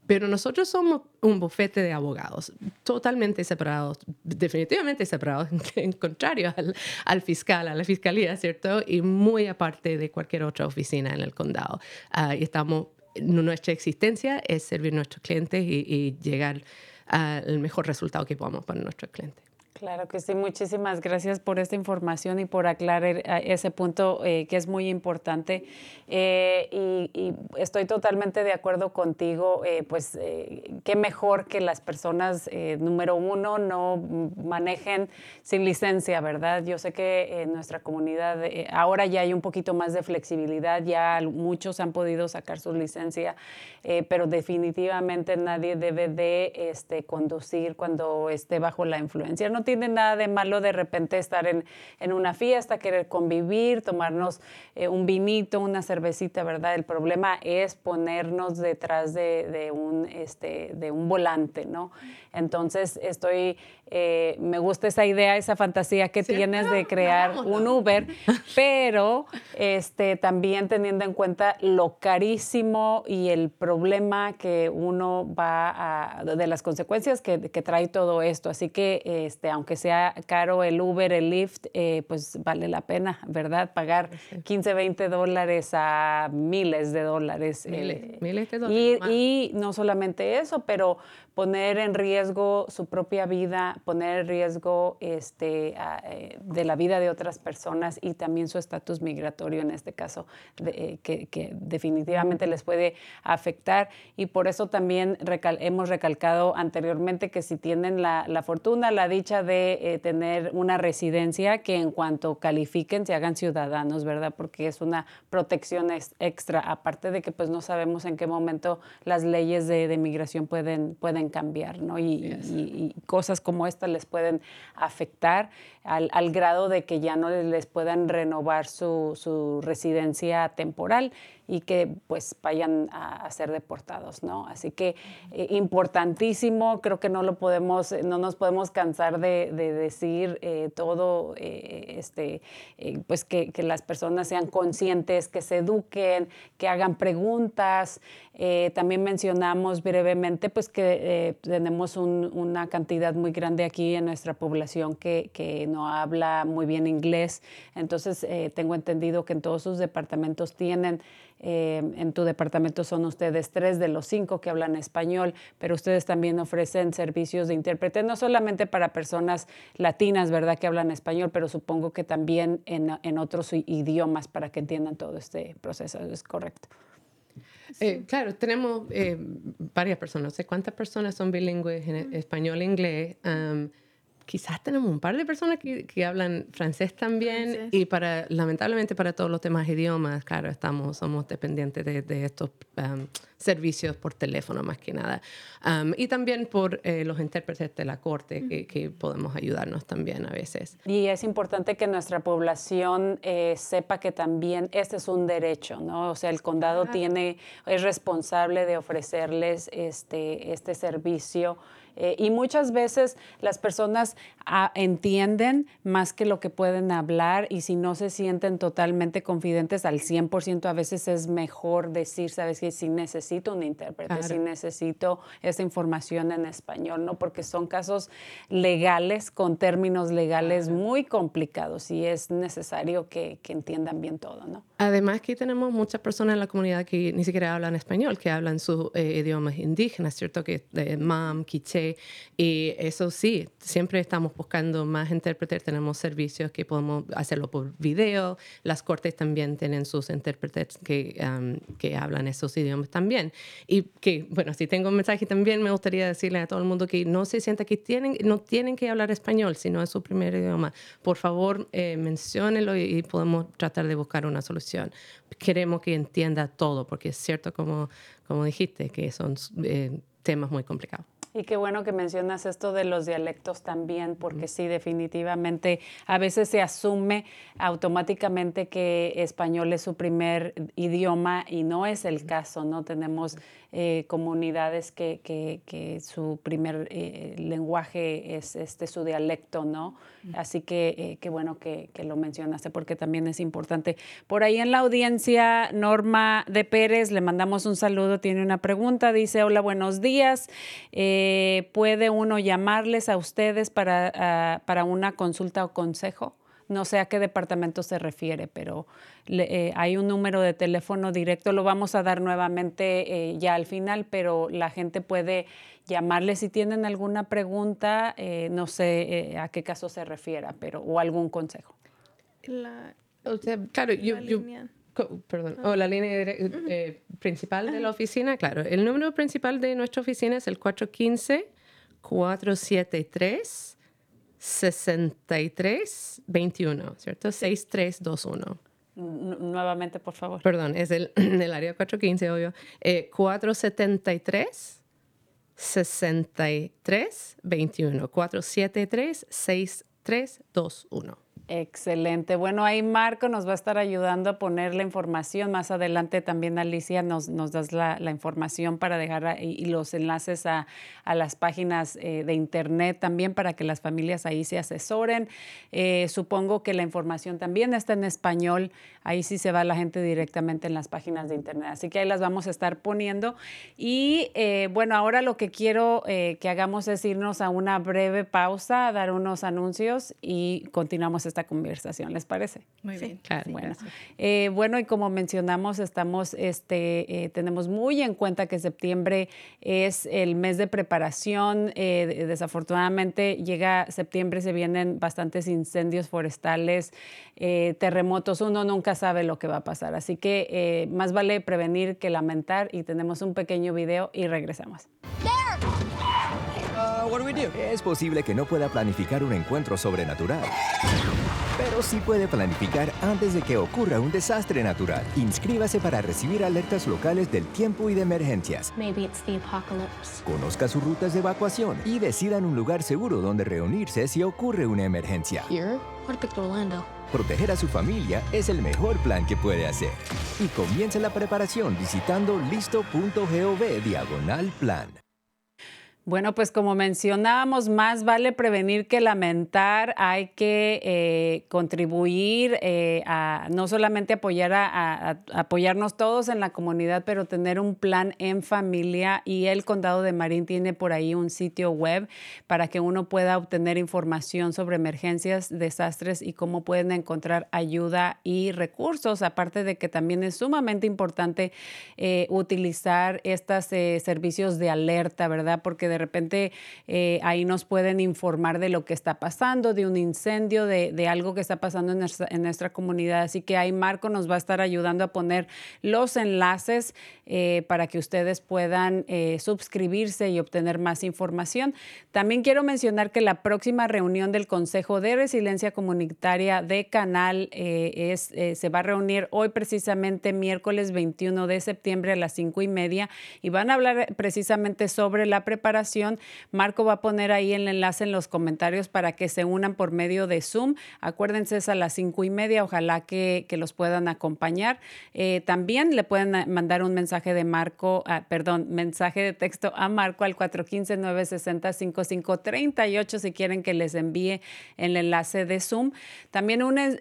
pero nosotros somos un bufete de abogados, totalmente separados, definitivamente separados, en contrario al, al, fiscal, a la fiscalía, ¿cierto? Y muy aparte de cualquier otra oficina en el condado. Uh, y estamos, nuestra existencia es servir a nuestros clientes y, y llegar al mejor resultado que podamos para nuestros clientes. Claro que sí, muchísimas gracias por esta información y por aclarar eh, ese punto eh, que es muy importante. Eh, y, estoy totalmente de acuerdo contigo, pues qué mejor que las personas, número uno, no manejen sin licencia, ¿verdad? Yo sé que en nuestra comunidad ahora ya hay un poquito más de flexibilidad, ya muchos han podido sacar su licencia, pero definitivamente nadie debe de este, conducir cuando esté bajo la influencia. No tiene nada de malo de repente estar en, en una fiesta, querer convivir, tomarnos eh, un vinito, una cervecita, ¿verdad? El problema es ponernos detrás de, de un, este, de un volante, ¿no? Entonces, estoy, eh, me gusta esa idea, esa fantasía que tienes de crear un Uber, pero este, también teniendo en cuenta lo carísimo y el problema que uno va a, de las consecuencias que, que trae todo esto. Así que, este, aunque sea caro el Uber, el Lyft, eh, pues vale la pena, ¿verdad? Pagar 15, 20 dólares a miles de dólares. Eh, miles, de dólares. Y, y, no solamente eso, pero poner en riesgo su propia vida, poner en riesgo este, eh, de la vida de otras personas y también su estatus migratorio en este caso, que, que, definitivamente les puede afectar. Y por eso también hemos recalcado anteriormente que si tienen la, la fortuna, la dicha de eh, tener una residencia, que en cuanto califiquen se hagan ciudadanos, ¿verdad? Porque es una protección extra, aparte de que pues no sabemos en qué momento las leyes de, de migración pueden, pueden cambiar, ¿no? Y, cosas como esta les pueden afectar al, al, grado de que ya no les puedan renovar su, su residencia temporal y que pues vayan a, ser deportados, ¿no? Así que eh, importantísimo, creo que no lo podemos, no nos podemos cansar de, decir eh, todo, eh, este, pues que, que, las personas sean conscientes, que se eduquen, que hagan preguntas. también mencionamos brevemente pues que tenemos una cantidad muy grande aquí en nuestra población que, que no habla muy bien inglés, entonces tengo entendido que en todos sus departamentos tienen eh, en tu departamento son ustedes tres de los cinco que hablan español, pero ustedes también ofrecen servicios de intérprete, no solamente para personas latinas, ¿verdad?, que hablan español, pero supongo que también en, en otros idiomas para que entiendan todo este proceso. ¿Es correcto? Eh, claro, tenemos eh, varias personas. No sé cuántas personas son bilingües en español e inglés quizás tenemos un par de personas que, que hablan francés también y para lamentablemente para todos los demás idiomas, claro, estamos somos dependientes de, de estos um, servicios por teléfono más que nada um, y también por eh, los intérpretes de la corte que, que, podemos ayudarnos también a veces. Y es importante que nuestra población eh, sepa que también este es un derecho, ¿no? O sea, el condado tiene es responsable de ofrecerles este este servicio eh, y muchas veces las personas ah, entienden más que lo que pueden hablar y si no se sienten totalmente confidentes al 100%, a veces es mejor decir, sabes que si necesito un intérprete, si necesito esa información en español, ¿no? Porque son casos legales, con términos legales muy complicados y es necesario que, que entiendan bien todo, ¿no? Además que tenemos muchas personas en la comunidad que ni siquiera hablan español, que hablan sus eh, idiomas indígenas, ¿cierto? Que eh, mam, quiché, y eso sí, siempre estamos buscando más intérpretes, tenemos servicios que podemos hacerlo por video, las cortes también tienen sus intérpretes que, um, que hablan esos idiomas también. Y que, bueno, si tengo un mensaje también me gustaría decirle a todo el mundo que no se sienta que tienen, no tienen que hablar español, sino es su primer idioma. Por favor, eh, menciónelo y, podemos tratar de buscar una solución. Queremos que entienda todo, porque es cierto, como, como dijiste, que son... Eh, temas muy complicados. Y qué bueno que mencionas esto de los dialectos también, porque sí, definitivamente a veces se asume automáticamente que español es su primer idioma y no es el caso, ¿no? Tenemos eh, comunidades que, que, su primer eh, lenguaje es este, su dialecto, ¿no? Así que eh, qué bueno que, que, lo mencionaste porque también es importante. Por ahí en la audiencia, Norma de Pérez, le mandamos un saludo, tiene una pregunta, dice, hola, buenos días. ¿Puede uno llamarles a ustedes para, ah, para una consulta o consejo? No sé a qué departamento se refiere, pero eh, hay un número de teléfono directo, lo vamos a dar nuevamente eh, ya al final, pero la gente puede llamarle si tienen alguna pregunta, eh, no sé a qué caso se refiera, pero o algún consejo. La, claro, yo, línea. Perdón, o la línea principal de la oficina, claro. El número principal de nuestra oficina es el 415 473 6321, ¿cierto? 6321. Nuevamente, por favor. Perdón, es el, el área 415, obvio. Eh, 473 6321. 473 6321. Excelente. Bueno, ahí Marco nos va a estar ayudando a poner la información. Más adelante también Alicia nos, nos das la, información para dejar y los enlaces a, las páginas eh, de internet también para que las familias ahí se asesoren. Eh, supongo que la información también está en español. Ahí sí se va la gente directamente en las páginas de internet. Así que ahí las vamos a estar poniendo. Y eh, bueno, ahora lo que quiero que hagamos es irnos a una breve pausa, dar unos anuncios y continuamos esta conversación, ¿les parece? Muy bien. Claro, bueno. Eh, bueno, y como mencionamos, estamos, este, eh, tenemos muy en cuenta que septiembre es el mes de preparación. Eh, desafortunadamente llega septiembre, se vienen bastantes incendios forestales, terremotos, uno nunca sabe lo que va a pasar. Así que más vale prevenir que lamentar y tenemos un pequeño video y regresamos. Es posible que no pueda planificar un encuentro sobrenatural, pero sí puede planificar antes de que ocurra un desastre natural. Inscríbase para recibir alertas locales del tiempo y de emergencias. Conozca sus rutas de evacuación y decidan un lugar seguro donde reunirse si ocurre una emergencia. Proteger a su familia es el mejor plan que puede hacer. Y comience la preparación visitando listo.gov diagonal plan. Bueno, pues como mencionábamos, más vale prevenir que lamentar. Hay que eh, contribuir eh, a no solamente apoyar a, apoyarnos todos en la comunidad, pero tener un plan en familia. Y el Condado de Marín tiene por ahí un sitio web para que uno pueda obtener información sobre emergencias, desastres y cómo pueden encontrar ayuda y recursos. Aparte de que también es sumamente importante eh, utilizar estos servicios de alerta, ¿verdad? Porque de de repente eh, ahí nos pueden informar de lo que está pasando, de un incendio, de, algo que está pasando en nuestra, comunidad. Así que ahí Marco nos va a estar ayudando a poner los enlaces eh, para que ustedes puedan eh, suscribirse y obtener más información. También quiero mencionar que la próxima reunión del Consejo de Resiliencia Comunitaria de Canal es, se va a reunir hoy precisamente miércoles 21 de septiembre a las 5 y media y van a hablar precisamente sobre la preparación Marco va a poner ahí el enlace en los comentarios para que se unan por medio de Zoom. Acuérdense, es a las cinco y media. Ojalá que, los puedan acompañar. Eh, también le pueden mandar un mensaje de Marco, ah, perdón, mensaje de texto a Marco al 415-960-5538 si quieren que les envíe el enlace de Zoom. También eh,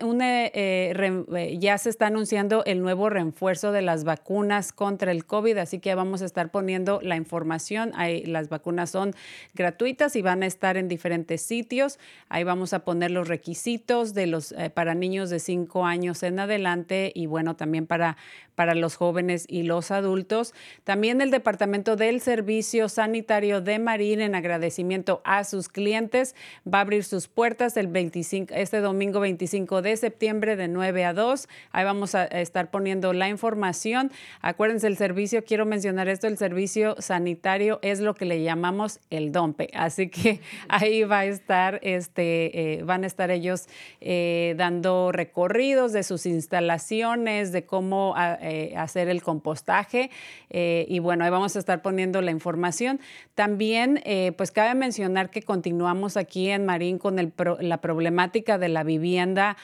eh, ya se está anunciando el nuevo refuerzo de las vacunas contra el COVID, así que vamos a estar poniendo la información. Hay las vacunas son gratuitas y van a estar en diferentes sitios. Ahí vamos a poner los requisitos de los, eh, para niños de 5 años en adelante y bueno, también para, para los jóvenes y los adultos. También el Departamento del Servicio Sanitario de Marín, en agradecimiento a sus clientes, va a abrir sus puertas el 25, este domingo 25 de septiembre de 9 a 2. Ahí vamos a estar poniendo la información. Acuérdense, el servicio, quiero mencionar esto, el servicio sanitario es lo que le llamamos el DOMPE. Así que ahí va a estar, este, eh, van a estar ellos eh, dando recorridos de sus instalaciones, de cómo... Ah, eh, hacer el compostaje. Eh, y bueno, ahí vamos a estar poniendo la información. También, eh, pues cabe mencionar que continuamos aquí en Marín con el la problemática de la vivienda.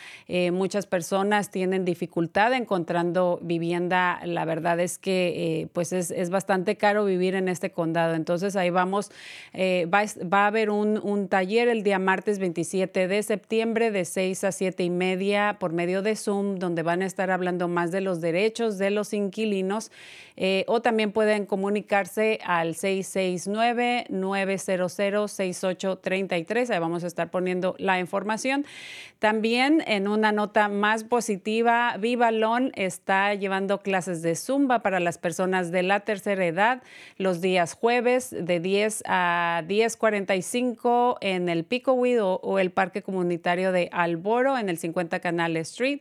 muchas personas tienen dificultad encontrando vivienda. La verdad es que pues es, es, bastante caro vivir en este condado. Entonces ahí vamos, va, va, a haber un, un taller el día martes 27 de septiembre de 6 a 7 y media por medio de Zoom, donde van a estar hablando más de los derechos de los inquilinos eh, o también pueden comunicarse al 669-900-6833. Ahí vamos a estar poniendo la información. También en una nota más positiva, Vivalón está llevando clases de Zumba para las personas de la tercera edad los días jueves de 10 a 10.45 en el Picoweed o, o el Parque Comunitario de Alboro en el 50 Canal Street.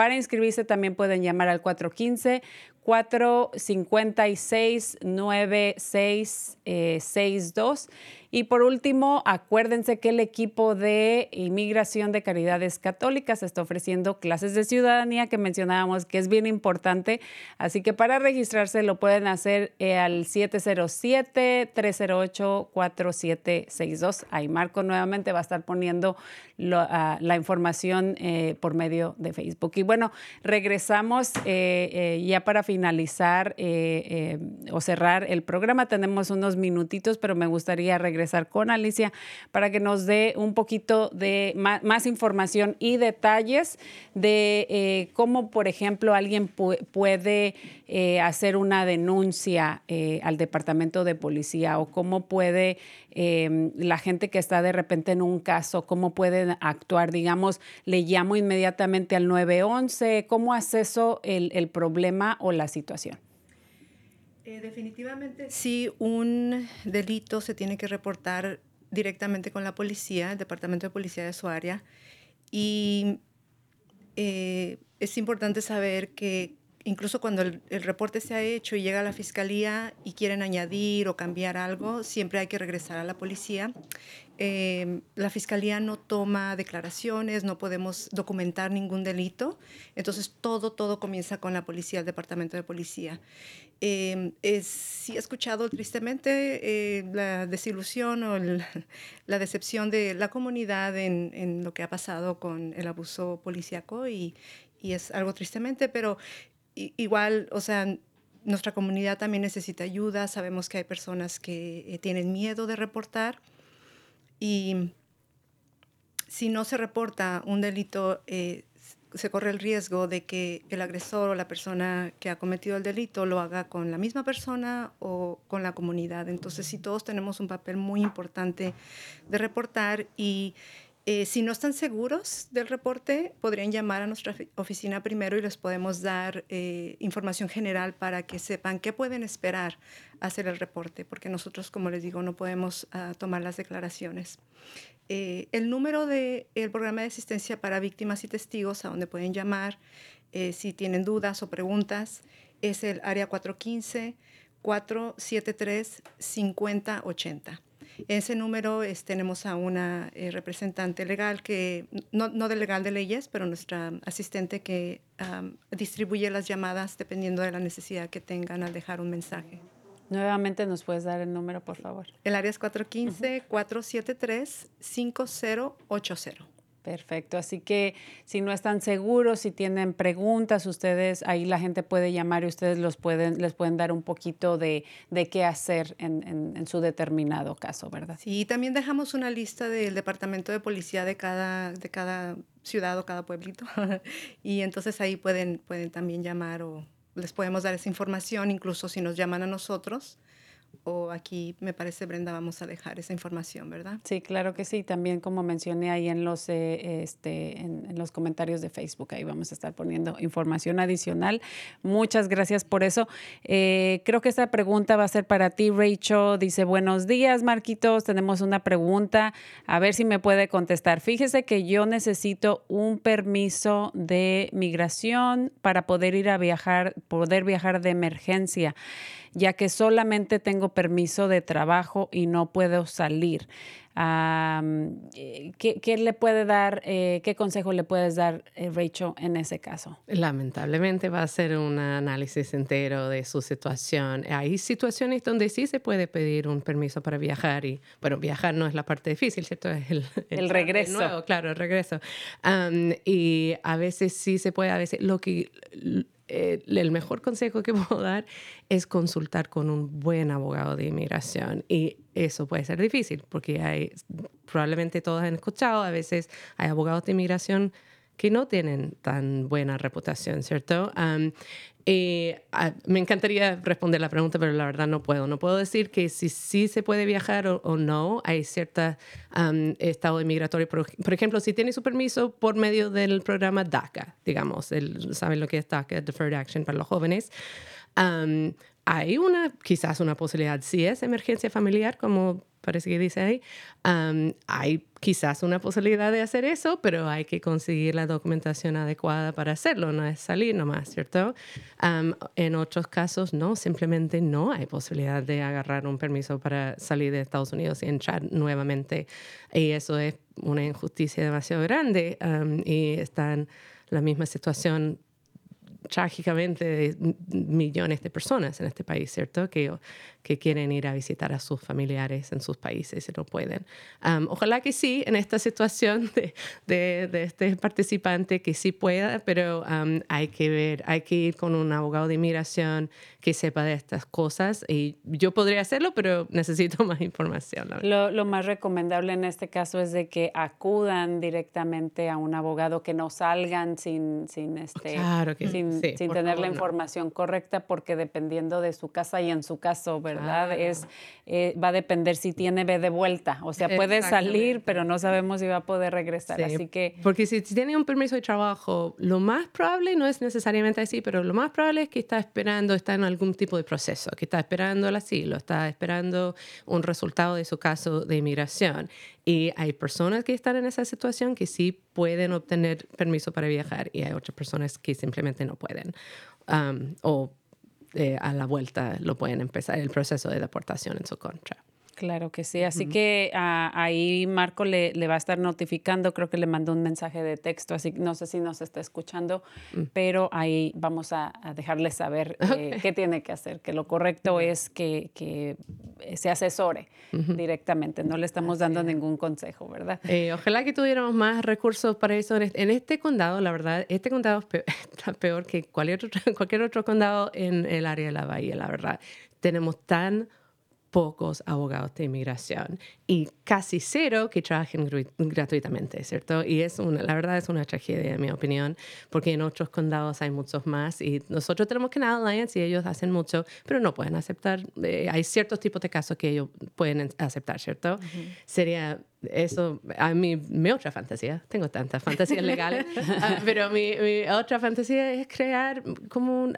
Para inscribirse también pueden llamar al 415 456 9662 y por último, acuérdense que el equipo de inmigración de Caridades Católicas está ofreciendo clases de ciudadanía que mencionábamos que es bien importante. Así que para registrarse lo pueden hacer eh, al 707-308-4762. Ahí Marco nuevamente va a estar poniendo ah, la información eh, por medio de Facebook. Y bueno, regresamos eh, ya para finalizar o cerrar el programa. Tenemos unos minutitos, pero me gustaría regresar con Alicia para que nos dé un poquito de más, información y detalles de eh, cómo, por ejemplo, alguien puede eh, hacer una denuncia eh, al departamento de policía o cómo puede la gente que está de repente en un caso, cómo pueden actuar, digamos, le llamo inmediatamente al 911, cómo acceso el, el problema o la situación. Eh, definitivamente, si un delito se tiene que reportar directamente con la policía, el departamento de policía de su área. Y eh, es importante saber que incluso cuando el, reporte se ha hecho y llega a la fiscalía y quieren añadir o cambiar algo, siempre hay que regresar a la policía. Eh, la fiscalía no toma declaraciones, no podemos documentar ningún delito, entonces todo, todo comienza con la policía, el departamento de policía. Eh, sí he escuchado tristemente eh, la desilusión o la decepción de la comunidad en, en, lo que ha pasado con el abuso policíaco y, y es algo tristemente, pero igual, o sea, nuestra comunidad también necesita ayuda, sabemos que hay personas que eh, tienen miedo de reportar y si no se reporta un delito, eh, se corre el riesgo de que el agresor o la persona que ha cometido el delito lo haga con la misma persona o con la comunidad. Entonces, sí, todos tenemos un papel muy importante de reportar y eh, si no están seguros del reporte, podrían llamar a nuestra oficina primero y les podemos dar eh, información general para que sepan qué pueden esperar hacer el reporte, porque nosotros, como les digo, no podemos ah, tomar las declaraciones. Eh, el número del programa de asistencia para víctimas y testigos, a donde pueden llamar si tienen dudas o preguntas, es el área 415 473 5080 ese número es, tenemos a una eh, representante legal que, no, no de legal de leyes, pero nuestra asistente que distribuye las llamadas dependiendo de la necesidad que tengan al dejar un mensaje. Nuevamente nos puedes dar el número, por favor. El área es 415-473-5080. Perfecto, así que si no están seguros, si tienen preguntas, ustedes ahí la gente puede llamar y ustedes los pueden, les pueden dar un poquito de, de qué hacer en, en, su determinado caso, ¿verdad? Sí, también dejamos una lista del departamento de policía de cada, de cada ciudad o cada pueblito y entonces ahí pueden, pueden también llamar o les podemos dar esa información, incluso si nos llaman a nosotros o aquí me parece, Brenda, vamos a dejar esa información, ¿verdad? Sí, claro que sí. También como mencioné ahí en los, eh, este, en, los comentarios de Facebook, ahí vamos a estar poniendo información adicional. Muchas gracias por eso. Eh, creo que esta pregunta va a ser para ti, Rachel. Dice, buenos días, Marquitos. Tenemos una pregunta. A ver si me puede contestar. Fíjese que yo necesito un permiso de migración para poder ir a viajar, poder viajar de emergencia. Ya que solamente tengo permiso de trabajo y no puedo salir. Eh, ¿qué, le puede dar, eh, qué consejo le puedes dar, eh, Rachel, en ese caso? Lamentablemente va a ser un análisis entero de su situación. Hay situaciones donde sí se puede pedir un permiso para viajar y, bueno, viajar no es la parte difícil, ¿cierto? Es el, el, regreso. claro, el regreso. y a veces sí se puede, a veces lo que eh, el mejor consejo que puedo dar es consultar con un buen abogado de inmigración. Y eso puede ser difícil porque hay, probablemente todos han escuchado, a veces hay abogados de inmigración que no tienen tan buena reputación, ¿cierto? Y, ah, me encantaría responder la pregunta, pero la verdad no puedo. No puedo decir que si sí se puede viajar o, no. Hay cierto estado migratorio. Por, por, ejemplo, si tiene su permiso por medio del programa DACA, digamos, el, ¿saben lo que es DACA? Deferred Action para los jóvenes hay una, quizás una posibilidad, si es emergencia familiar, como parece que dice ahí, hay quizás una posibilidad de hacer eso, pero hay que conseguir la documentación adecuada para hacerlo, no es salir nomás, ¿cierto? en otros casos, no, simplemente no hay posibilidad de agarrar un permiso para salir de Estados Unidos y entrar nuevamente. Y eso es una injusticia demasiado grande y está en la misma situación trágicamente de millones de personas en este país, ¿cierto? Que, que quieren ir a visitar a sus familiares en sus países y no pueden. ojalá que sí, en esta situación de, de, este participante, que sí pueda, pero hay que ver, hay que ir con un abogado de inmigración que sepa de estas cosas y yo podría hacerlo, pero necesito más información. Lo, lo, más recomendable en este caso es de que acudan directamente a un abogado, que no salgan sin, sin, este, claro que sin, sin tener la información correcta, porque dependiendo de su casa y en su caso, ¿verdad? Es, eh, va a depender si tiene B de vuelta, o sea, puede salir, pero no sabemos si va a poder regresar, así que... Porque si tiene un permiso de trabajo, lo más probable, no es necesariamente así, pero lo más probable es que está esperando, está en algún tipo de proceso, que está esperando el asilo, está esperando un resultado de su caso de inmigración. Y hay personas que están en esa situación que sí pueden obtener permiso para viajar y hay otras personas que simplemente no pueden. Um, o eh, a la vuelta lo pueden empezar el proceso de deportación en su contra. Claro que sí. Así que ah, ahí Marco le, le, va a estar notificando, creo que le mandó un mensaje de texto, así que no sé si nos está escuchando, mm. pero ahí vamos a, dejarle saber eh, qué tiene que hacer, que lo correcto es que, que se asesore directamente, no le estamos dando ningún consejo, ¿verdad? Eh, ojalá que tuviéramos más recursos para eso. En este condado, la verdad, este condado es peor, está peor que cualquier otro, cualquier otro condado en el área de la bahía, la verdad. Tenemos tan pocos abogados de inmigración y casi cero que trabajen gratuitamente, ¿cierto? Y es una, la verdad es una tragedia, en mi opinión, porque en otros condados hay muchos más y nosotros tenemos Canal Alliance y ellos hacen mucho, pero no pueden aceptar, eh, hay ciertos tipos de casos que ellos pueden aceptar, ¿cierto? Sería eso, a mí, mi otra fantasía, tengo tantas fantasías legales, ah, pero mi, mi, otra fantasía es crear como un,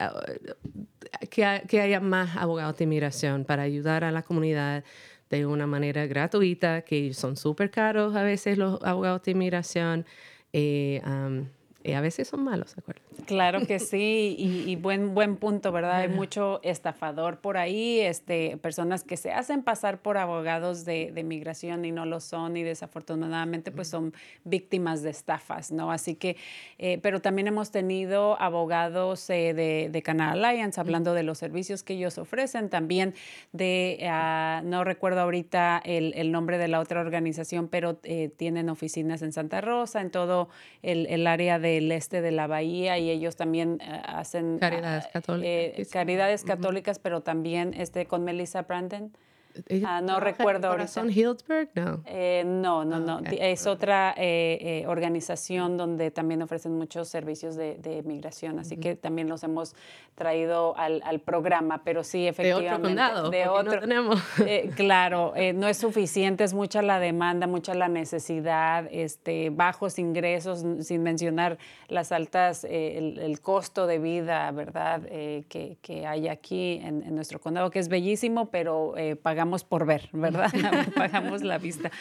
que, haya más abogados de inmigración para ayudar a la comunidad de una manera gratuita, que son súper caros a veces los abogados de inmigración. Eh, y a veces son malos, ¿de acuerdo? Claro que sí, y, buen, buen punto, ¿verdad? Hay mucho estafador por ahí, este, personas que se hacen pasar por abogados de, de migración y no lo son, y desafortunadamente pues son víctimas de estafas, ¿no? Así que, eh, pero también hemos tenido abogados eh, de, de, Canal Alliance hablando de los servicios que ellos ofrecen, también de, ah, no recuerdo ahorita el, el, nombre de la otra organización, pero eh, tienen oficinas en Santa Rosa, en todo el, el área de del este de la bahía y ellos también eh, hacen caridades ah, católicas, eh, caridades católicas pero también este con Melissa Brandon Ah, no recuerdo ahora. ¿Son Hillsburg? No. Eh, no, no, no. Es otra eh, eh, organización donde también ofrecen muchos servicios de, de migración, así que también los hemos traído al, al, programa, pero sí, efectivamente. De otro condado. De otro. No tenemos. claro, no es suficiente, es mucha la demanda, mucha la necesidad, este, bajos ingresos, sin mencionar las altas, el, el, costo de vida, ¿verdad? que, que, hay aquí en, en, nuestro condado, que es bellísimo, pero pagamos pagamos por ver, ¿verdad? pagamos la vista.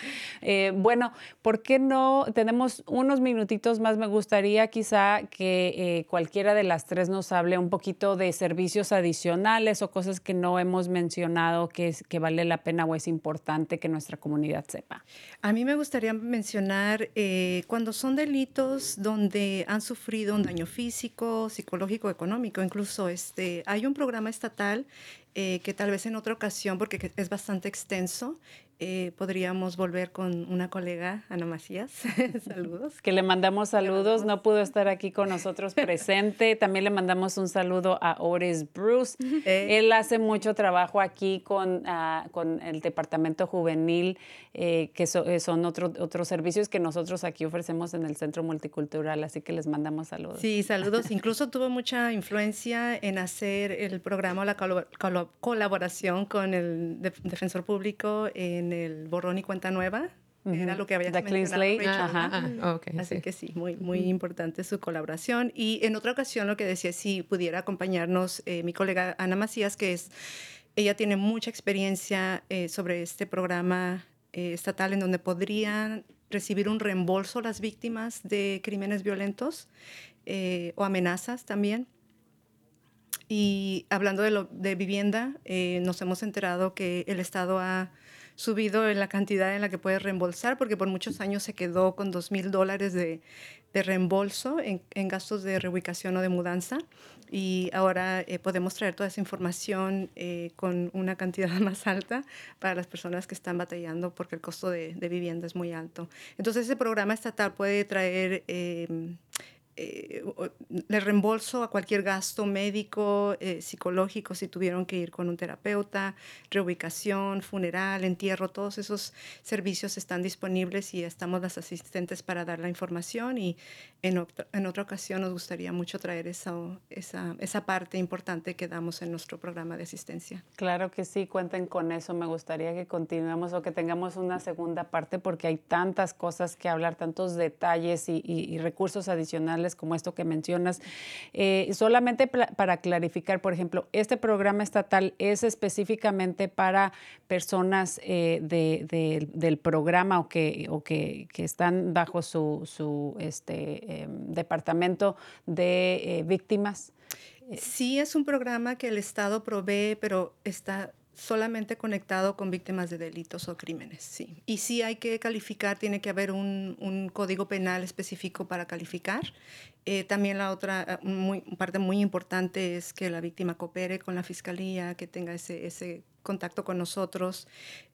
Eh, bueno, ¿por qué no? Tenemos unos minutitos más. Me gustaría quizá que eh, cualquiera de las tres nos hable un poquito de servicios adicionales o cosas que no hemos mencionado que, es, que vale la pena o es importante que nuestra comunidad sepa. A mí me gustaría mencionar eh, cuando son delitos donde han sufrido un daño físico, psicológico, económico, incluso este, hay un programa estatal eh, que tal vez en otra ocasión, porque es bastante extenso, eh, podríamos volver con una colega, Ana Macías. saludos. Que le mandamos saludos. No pudo estar aquí con nosotros presente. También le mandamos un saludo a Oris Bruce. Eh. Él hace mucho trabajo aquí con, uh, con el Departamento Juvenil, eh, que so, son otro, otros servicios que nosotros aquí ofrecemos en el Centro Multicultural. Así que les mandamos saludos. Sí, saludos. Incluso tuvo mucha influencia en hacer el programa, la col col colaboración con el de Defensor Público en el borrón y cuenta nueva. Uh -huh. Era lo que había The Clean Slate. Ajá. Ah, okay, Así sí. que sí, muy, muy uh -huh. importante su colaboración. Y en otra ocasión lo que decía, si pudiera acompañarnos eh, mi colega Ana Macías, que es, ella tiene mucha experiencia eh, sobre este programa eh, estatal en donde podrían recibir un reembolso las víctimas de crímenes violentos eh, o amenazas también. Y hablando de, lo, de vivienda, eh, nos hemos enterado que el Estado ha subido en la cantidad en la que puede reembolsar, porque por muchos años se quedó con dos mil dólares de, de, reembolso en, en, gastos de reubicación o de mudanza. Y ahora eh, podemos traer toda esa información eh, con una cantidad más alta para las personas que están batallando porque el costo de, de vivienda es muy alto. Entonces, ese programa estatal puede traer eh, eh, le reembolso a cualquier gasto médico, eh, psicológico, si tuvieron que ir con un terapeuta, reubicación, funeral, entierro, todos esos servicios están disponibles y estamos las asistentes para dar la información y en otra, en otra ocasión nos gustaría mucho traer esa, esa, esa parte importante que damos en nuestro programa de asistencia. Claro que sí, cuenten con eso. Me gustaría que continuemos o que tengamos una segunda parte porque hay tantas cosas que hablar, tantos detalles y, y, y recursos adicionales como esto que mencionas. Eh, solamente para clarificar, por ejemplo, este programa estatal es específicamente para personas eh, de, de, del programa o que, o que, están bajo su, este, eh, departamento de eh, víctimas. Sí, es un programa que el Estado provee, pero está solamente conectado con víctimas de delitos o crímenes, sí. Y sí hay que calificar, tiene que haber un, un código penal específico para calificar. Eh, también la otra muy, parte muy importante es que la víctima coopere con la fiscalía, que tenga ese, ese contacto con nosotros.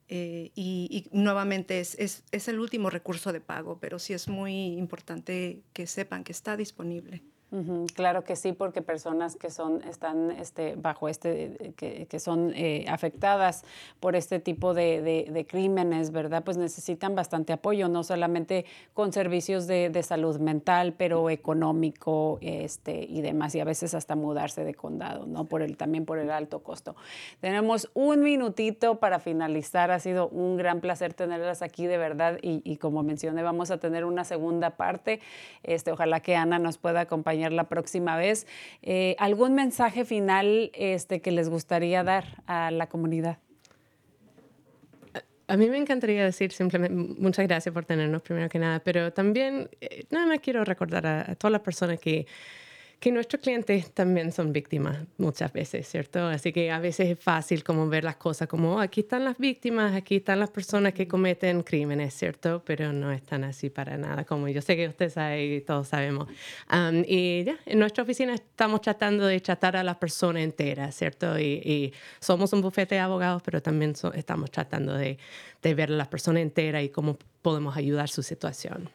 Eh, y, y, nuevamente es, es, es el último recurso de pago, pero sí es muy importante que sepan que está disponible. Claro que sí, porque personas que son están este, bajo este que, que son eh, afectadas por este tipo de, de, de, crímenes, verdad, pues necesitan bastante apoyo, no solamente con servicios de, de, salud mental, pero económico, este y demás, y a veces hasta mudarse de condado, no por el también por el alto costo. Tenemos un minutito para finalizar. Ha sido un gran placer tenerlas aquí, de verdad, y, y como mencioné, vamos a tener una segunda parte. Este, ojalá que Ana nos pueda acompañar la próxima vez. Eh, ¿Algún mensaje final este, que les gustaría dar a la comunidad? A mí me encantaría decir simplemente muchas gracias por tenernos primero que nada, pero también eh, nada más quiero recordar a, a todas las personas que que nuestros clientes también son víctimas muchas veces, ¿cierto? Así que a veces es fácil como ver las cosas como, oh, aquí están las víctimas, aquí están las personas que cometen crímenes, ¿cierto? Pero no están así para nada, como yo sé que usted sabe y todos sabemos. Y ya, en nuestra oficina estamos tratando de tratar a las personas enteras, ¿cierto? Y, somos un bufete de abogados, pero también estamos tratando de, de ver a las personas enteras y cómo podemos ayudar su situación.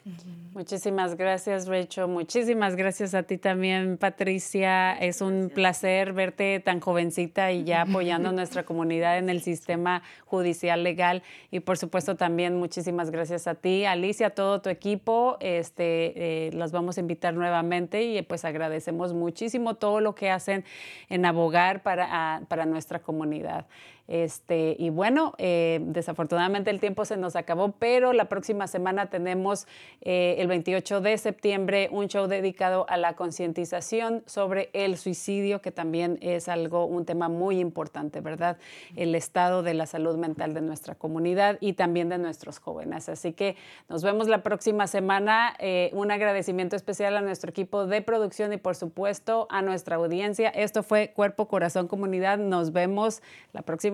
Muchísimas gracias, Rachel. Muchísimas gracias a ti también, Patricia. Es un placer verte tan jovencita y ya apoyando a nuestra comunidad en el sistema judicial legal. Y por supuesto también muchísimas gracias a ti, Alicia, a todo tu equipo. Este, eh, los vamos a invitar nuevamente y pues agradecemos muchísimo todo lo que hacen en abogar para, a, para nuestra comunidad. Este, y bueno, eh, desafortunadamente el tiempo se nos acabó, pero la próxima semana tenemos eh, el 28 de septiembre un show dedicado a la concientización sobre el suicidio, que también es algo, un tema muy importante, ¿verdad? El estado de la salud mental de nuestra comunidad y también de nuestros jóvenes. Así que nos vemos la próxima semana. Eh, un agradecimiento especial a nuestro equipo de producción y por supuesto a nuestra audiencia. Esto fue Cuerpo, Corazón, Comunidad. Nos vemos la próxima